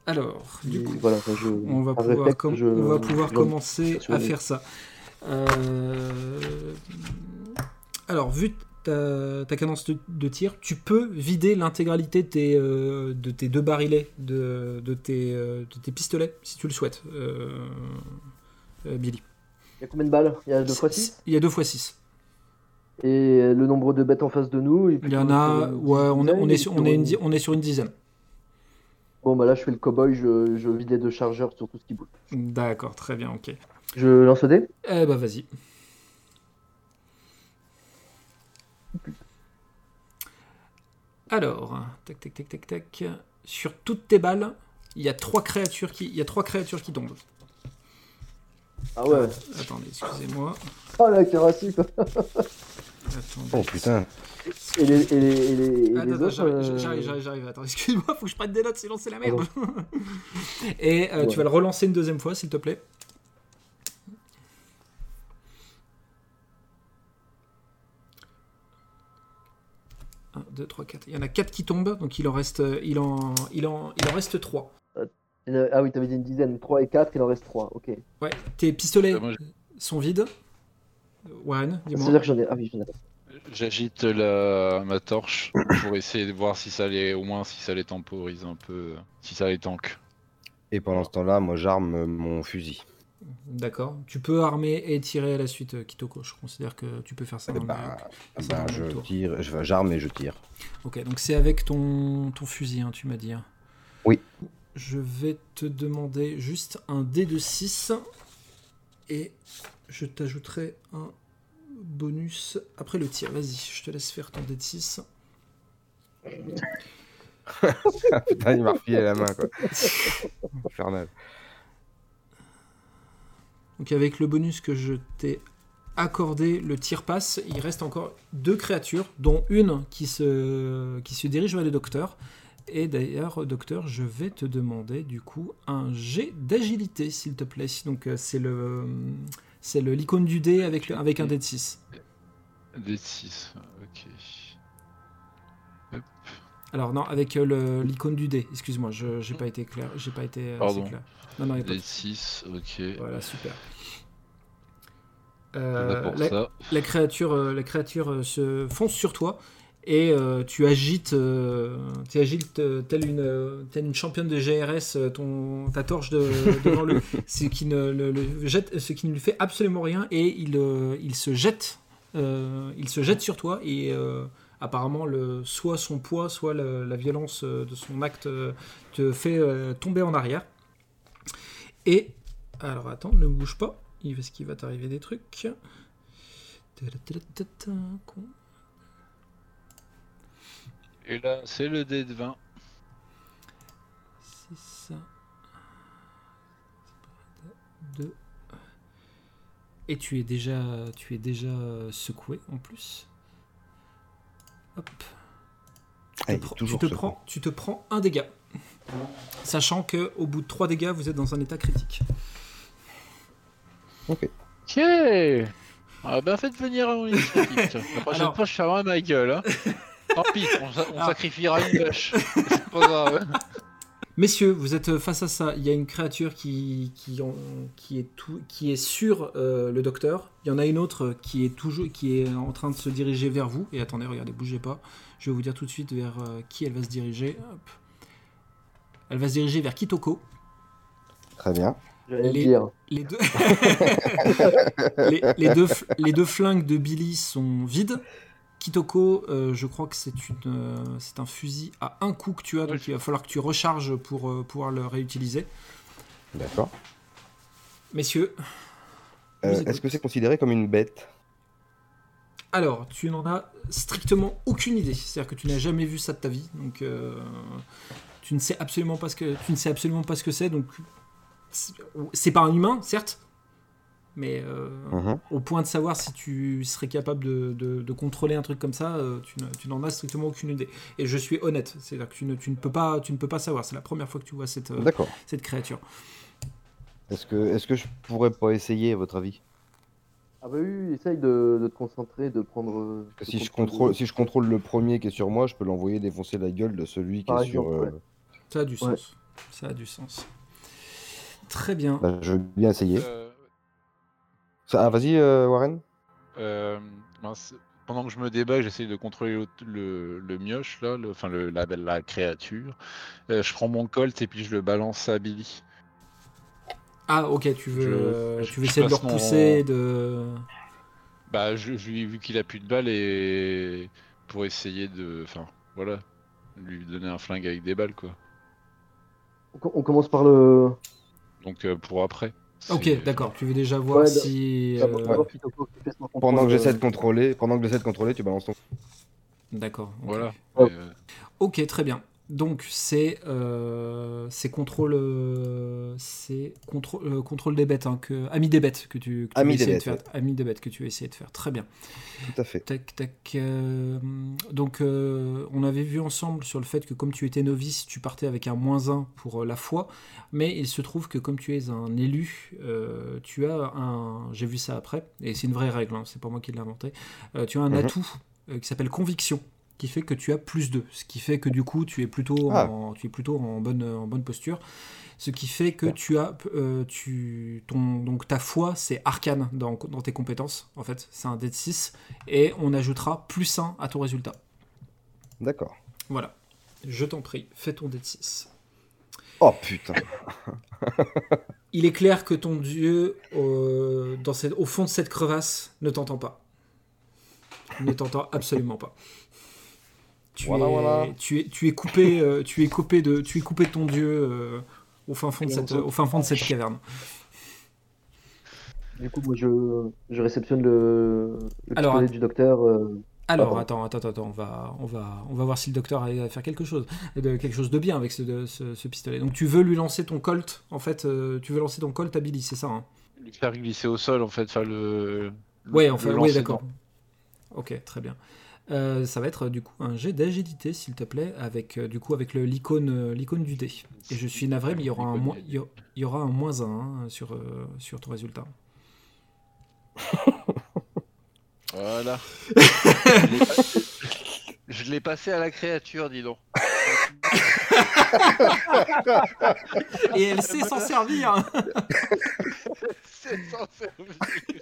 Alors, du coup, voilà, enfin, je, on va pouvoir, réflexe, com- je- on va pouvoir je- commencer à faire ça. Euh, Alors, vu ta, ta cadence de, de tir, tu peux vider l'intégralité de tes, euh, de tes deux barilets, de, de tes, euh, de tes pistolets, si tu le souhaites, euh, euh, Billy. Il y a combien de balles? Il y a deux fois six? Il y a deux fois 6. Et le nombre de bêtes en face de nous Il y en a, ouais, on, est- on, est sur, on, est une, di- on est sur une dizaine. Bon, bah là, je fais le cowboy, je, je vide les deux chargeurs sur tout ce qui bouge. D'accord, très bien, ok. Je lance le dé Eh bah vas-y. Alors, tac tac tac tac tac. Sur toutes tes balles, il y a trois créatures qui, il y a trois créatures qui tombent. Ah ouais. Attendez, excusez-moi. Oh la carassie (laughs) Oh putain. Et les, et les, et les, et Attends, les attends, autres, j'arrive, euh, j'arrive, j'arrive. Attends, excuse-moi, faut que je prenne des notes, sinon c'est la merde. (laughs) Et euh, tu vas le relancer une deuxième fois, s'il te plaît. Un, deux, trois, quatre. Il y en a quatre qui tombent, donc il en reste, euh, il en, il en, il en reste trois. il y en a- Ah oui, t'avais dit une dizaine. 3 et 4, il en reste 3. Ok. Ouais, tes pistolets Euh, moi, sont vides. Warren, dis-moi. C'est-à-dire que j'en ai. Ah oui, j'en ai. J'agite la... ma torche pour essayer de voir si ça les, au moins si ça les temporise un peu, si ça les tank. Et pendant ce temps-là, moi j'arme mon fusil. D'accord. Tu peux armer et tirer à la suite, euh, Kitoko. Je considère que tu peux faire ça. Eh dans le- dans le je tire, je j'arme et je tire. Ok, donc c'est avec ton, ton fusil, hein, tu m'as dit. hein. Oui. Je vais te demander juste un dé de 6 et je t'ajouterai un bonus après le tir. Vas-y, je te laisse faire ton dé de 6. Putain, il m'a refilé la main quoi. Infernal. Donc avec le bonus que je t'ai accordé, le tir passe. Il reste encore deux créatures, dont une qui se, qui se dirige vers le docteur. Et d'ailleurs, docteur, je vais te demander du coup un jet d'agilité, s'il te plaît. Donc euh, c'est le c'est l'icône du dé avec, le- avec un dé de 6. Des 6, ok. Alors non, avec euh, l'icône du dé. Excuse-moi, je j'ai pas été clair, j'ai pas été assez Pardon. clair. Non non, pas de- Des 6, ok. Voilà, super. Euh, la- ça. la créature, euh, la créature euh, se fonce sur toi et euh, tu agites, euh, tu agites euh, telle une, euh, telle une championne de GRS ton, ta torche de- (laughs) devant lui, ce qui ne le, le jette, ce qui ne lui fait absolument rien et il, il se jette, il se jette sur toi et apparemment, le, soit son poids, soit le- la violence de son acte te fait tomber en arrière. Et, alors attends, ne bouge pas, il parce qu'il va t'arriver des trucs. Et là, c'est le dé de 20. C'est ça. Deux. Et tu es déjà, tu es déjà secoué en plus. Hop. Tu Ah, te, toujours tu, te prends, tu te prends un dégât. Sachant que au bout de trois dégâts, vous êtes dans un état critique. Ok Ah bah faites venir tiens. La prochaine Alors- fois, je ma gueule. Hein. (laughs) Tant pis, on, sa- on Ah. sacrifiera une vache. (laughs) C'est pas grave. Messieurs, vous êtes face à ça. Il y a une créature qui, qui, en- qui, est, tout, qui est sur euh, le docteur. Il y en a une autre qui est, toujours, qui est en train de se diriger vers vous. Et attendez, regardez, bougez pas. Je vais vous dire tout de suite vers euh, qui elle va se diriger. Hop. Elle va se diriger vers Kitoko. Très bien. J'allais Les- le dire. Les deux... (laughs) (laughs) les, les deux, f- les deux flingues de Billy sont vides. Kitoko, euh, je crois que c'est une, euh, c'est un fusil à un coup que tu as, donc il va falloir que tu recharges pour euh, pouvoir le réutiliser. D'accord. Messieurs, Euh. Est-ce que c'est considéré comme une bête? Alors tu n'en as strictement aucune idée. C'est-à-dire que tu n'as jamais vu ça de ta vie, donc euh, tu ne sais absolument pas ce que tu ne sais absolument pas ce que c'est. Donc c'est- c'est pas un humain, certes, mais euh, Mhm. au point de savoir si tu serais capable de, de- de contrôler un truc comme ça, euh, tu ne- tu n'en as strictement aucune idée. Et je suis honnête, c'est-à-dire que tu ne, tu ne peux pas, tu ne peux pas savoir. C'est la première fois que tu vois cette, euh, cette créature. Est-ce que, est que je pourrais pas essayer, à votre avis? Ah bah oui, essaye de, de te concentrer, de prendre. Parce que de si je, contrôle si je contrôle le premier qui est sur moi, je peux l'envoyer défoncer la gueule de celui qui est sur. euh, ouais. Ça a du Ouais. sens. Ça a du sens. Très bien. bah, je veux bien essayer. Ça- ah, vas-y, euh, Warren. euh, mince, pendant que je me débat, j'essaye de contrôler le, le mioche, là, le- enfin le, la, la créature. Euh, je prends mon colt et puis je le balance à Billy. Ah ok, tu veux, Je- euh, tu veux essayer de le mon- repousser, de... Bah, je, je lui ai vu qu'il a plus de balles et pour essayer de, enfin, voilà, lui donner un flingue avec des balles, quoi. On co- On commence par le. Donc euh, pour après. Ok, d'accord. Tu veux déjà voir Ouais, si... D'abord, euh, Pendant que j'essaie euh, de contrôler, pendant que j'essaie de contrôler, tu balances ton. D'accord. Voilà. Euh, Ok, très bien. Donc c'est euh, contrôle euh, c'est contrôle euh, contrôle des bêtes hein, que ami des bêtes que tu, que Ami des essayer de bêtes, faire. ami des bêtes que tu essayer de faire. Très bien. Tout à fait. tac tac euh, donc euh, on avait vu ensemble sur le fait que comme tu étais novice tu partais avec un moins 1 pour euh, la foi. Mais il se trouve que comme tu es un élu euh, tu as un j'ai vu ça après et c'est une vraie règle hein, c'est pas moi qui l'ai inventé euh, tu as un Mhm. atout euh, qui s'appelle conviction qui fait que tu as plus 2, ce qui fait que du coup tu es plutôt, Ah. en, tu es plutôt en, bonne, en bonne posture, ce qui fait que tu as, euh, tu, ton, donc ta foi c'est arcane dans, dans tes compétences, en fait c'est un dé de 6, et on ajoutera plus 1 à ton résultat. D'accord. Voilà, je t'en prie, fais ton dé de 6. Oh putain. (laughs) Il est clair que ton dieu, euh, dans cette, au fond de cette crevasse, ne t'entend pas. Ne t'entend absolument pas. Tu, Voilà, es, voilà. tu es, tu es coupé, euh, tu es coupé de, tu es coupé de ton dieu euh, au fin fond de cette, au fin fond de cette caverne. Du coup, moi, je, je réceptionne le, le Alors, pistolet du docteur. euh, Alors, Attends. attends, attends, attends, on va, on va, on va voir si le docteur arrive à faire quelque chose, de, quelque chose de bien avec ce, de- ce, ce pistolet. Donc, tu veux lui lancer ton colt, en fait, euh, tu veux lancer ton colt à Billy, c'est ça hein? Lui faire glisser au sol en fait, enfin le. le- Ouais, le enfin, oui, d'accord. Ok, très bien. Euh, ça va être du coup un jet d'agilité, s'il te plaît, avec euh, du coup avec le- l'icône euh, l'icône du dé. Et je suis navré, mais il y aura un moins, il y aura un moins 1 sur, euh, sur ton résultat. (laughs) Voilà. je l'ai pas- je l'ai passé à la créature, dis donc. Et elle sait s'en servir (laughs) hein.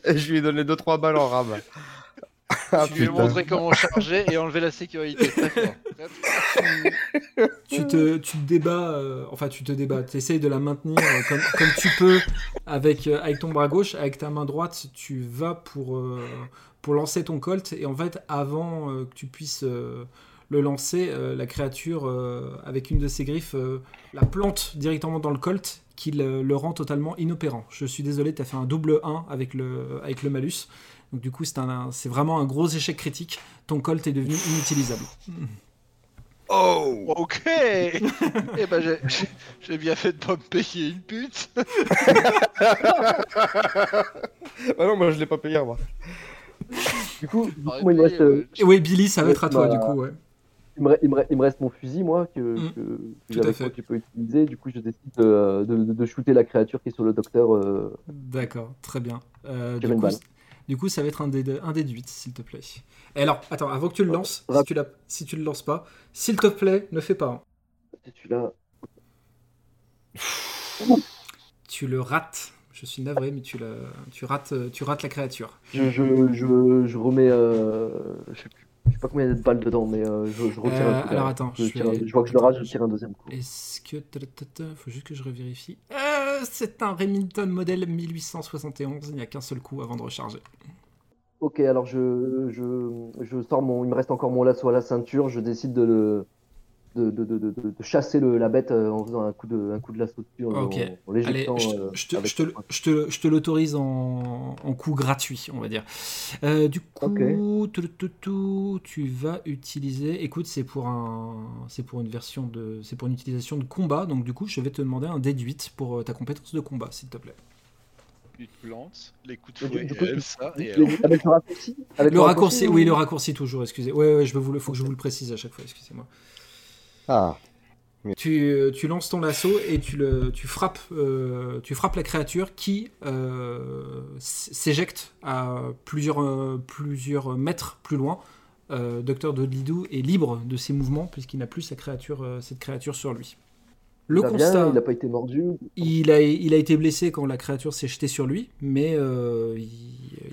Et je lui ai donné 2-3 balles en rame. Ah Je lui ai montré comment charger et enlever la sécurité. Tu te, tu te débats, euh, enfin tu te débats, tu essayes de la maintenir euh, comme, comme tu peux avec, euh, avec ton bras gauche, avec ta main droite, tu vas pour, euh, pour lancer ton colt. Et en fait, avant euh, que tu puisses euh, le lancer, euh, la créature, euh, avec une de ses griffes, euh, la plante directement dans le colt, qui le, le rend totalement inopérant. Je suis désolé, tu as fait un double 1 avec le, avec le malus. Donc du coup, c'est un- c'est vraiment un gros échec critique. Ton colt est devenu inutilisable. Oh Ok (laughs) Eh ben j'ai- bien fait de pas me payer une pute Bah non, moi je l'ai pas payé, moi. Du coup, du coup, Arrête moi, il me reste, euh. Et oui, Billy, ça va être à toi, Bah, du coup, ouais. il me, re- il me re- il me reste mon fusil, moi, que, Mm. que, que Tout à avec fait. moi, tu peux utiliser. Du coup, je décide de, de, de- de shooter la créature qui est sur le docteur. euh, D'accord, très bien. Euh, du, une coup, balle. Du coup, ça va être un dé, un dé de 8, s'il te plaît. Et alors, attends, avant que tu le lances, si tu, l'as- si tu le lances pas, s'il te plaît, ne fais pas un. c'est celui-là. Tu le rates. Je suis navré, mais tu, le, tu, rates, euh, tu rates la créature. Je, je, je, je remets. Euh, je, sais plus, je sais pas combien il y a de balles dedans, mais euh, je, je retire Euh, un coup. là. alors, attends, je, je tire vais- je vois que je le rate, je tire un deuxième coup. Est-ce que. Il faut juste que je revérifie. Euh, c'est un Remington modèle 1871. Il n'y a qu'un seul coup avant de recharger. Ok, alors je, je, je sors mon. Il me reste encore mon lasso à la ceinture. Je décide de le. De, de, de, de, de chasser le, la bête euh, en faisant un coup de, un coup de lasso dessus, en, Ok. en, en Allez, l'éjectant. je, te, te- te- te l'autorise en, en coup gratuit, on va dire. Euh, du coup, Ok. tout, tout, tout, tu vas utiliser. Écoute, c'est pour un, c'est pour une version de, c'est pour une utilisation de combat. Donc du coup, je vais te demander un déduit pour euh, ta compétence de combat, s'il te plaît. Une plante, les coups de fouet, coup, elle, tu- ça, tu- et tu- alors... Avec le raccourci? Avec Le raccourci, ou- oui, le raccourci toujours. Excusez. Ouais, ouais, je vais vous le, faut que je vous le précise à chaque fois. Excusez-moi. Ah, Tu, tu lances ton lasso et tu, le, tu, frappes, euh, tu frappes la créature qui euh, s'éjecte à plusieurs, euh, plusieurs mètres plus loin. Docteur Dodlidou est libre de ses mouvements puisqu'il n'a plus sa créature, cette créature sur lui. Le Il bien, constat, il n'a pas été mordu. il a, il a été blessé quand la créature s'est jetée sur lui, mais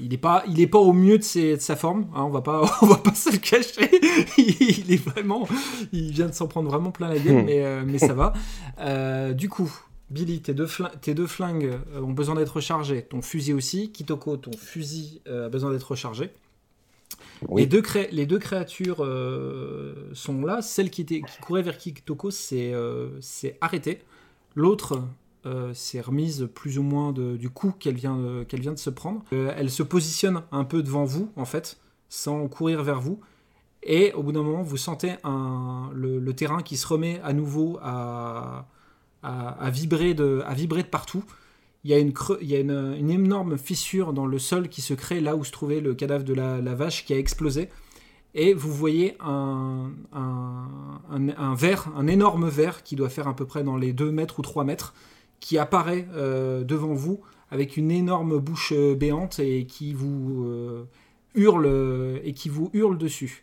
il n'est pas, il est pas au mieux de, ses- de sa forme. hein, on va pas, (laughs) on va pas se le cacher. il est vraiment, il vient de s'en prendre vraiment plein la gueule, Hmm. mais, euh, mais ça va. Euh, du coup, Billy, tes deux, flingues, tes deux flingues euh, ont besoin d'être rechargés. Ton fusil aussi. Kitoko, ton fusil a besoin d'être rechargé. Oui. Les, deux cré- les deux créatures euh, sont là. Celle qui, était, qui courait vers Kitoko s'est euh, s'est arrêtée. L'autre euh, s'est remise plus ou moins du coup qu'elle vient, qu'elle vient de se prendre. Euh, elle se positionne un peu devant vous, en fait, sans courir vers vous. Et au bout d'un moment, vous sentez le, terrain qui se remet à nouveau à, vibrer, de, à vibrer de partout. Il y a, une, creux- il y a une, énorme fissure dans le sol qui se crée là où se trouvait le cadavre de la, vache qui a explosé. Et vous voyez un, un verre, un énorme verre qui doit faire à peu près dans les 2 mètres ou 3 mètres, qui apparaît euh, devant vous avec une énorme bouche euh, béante euh, et qui vous hurle dessus.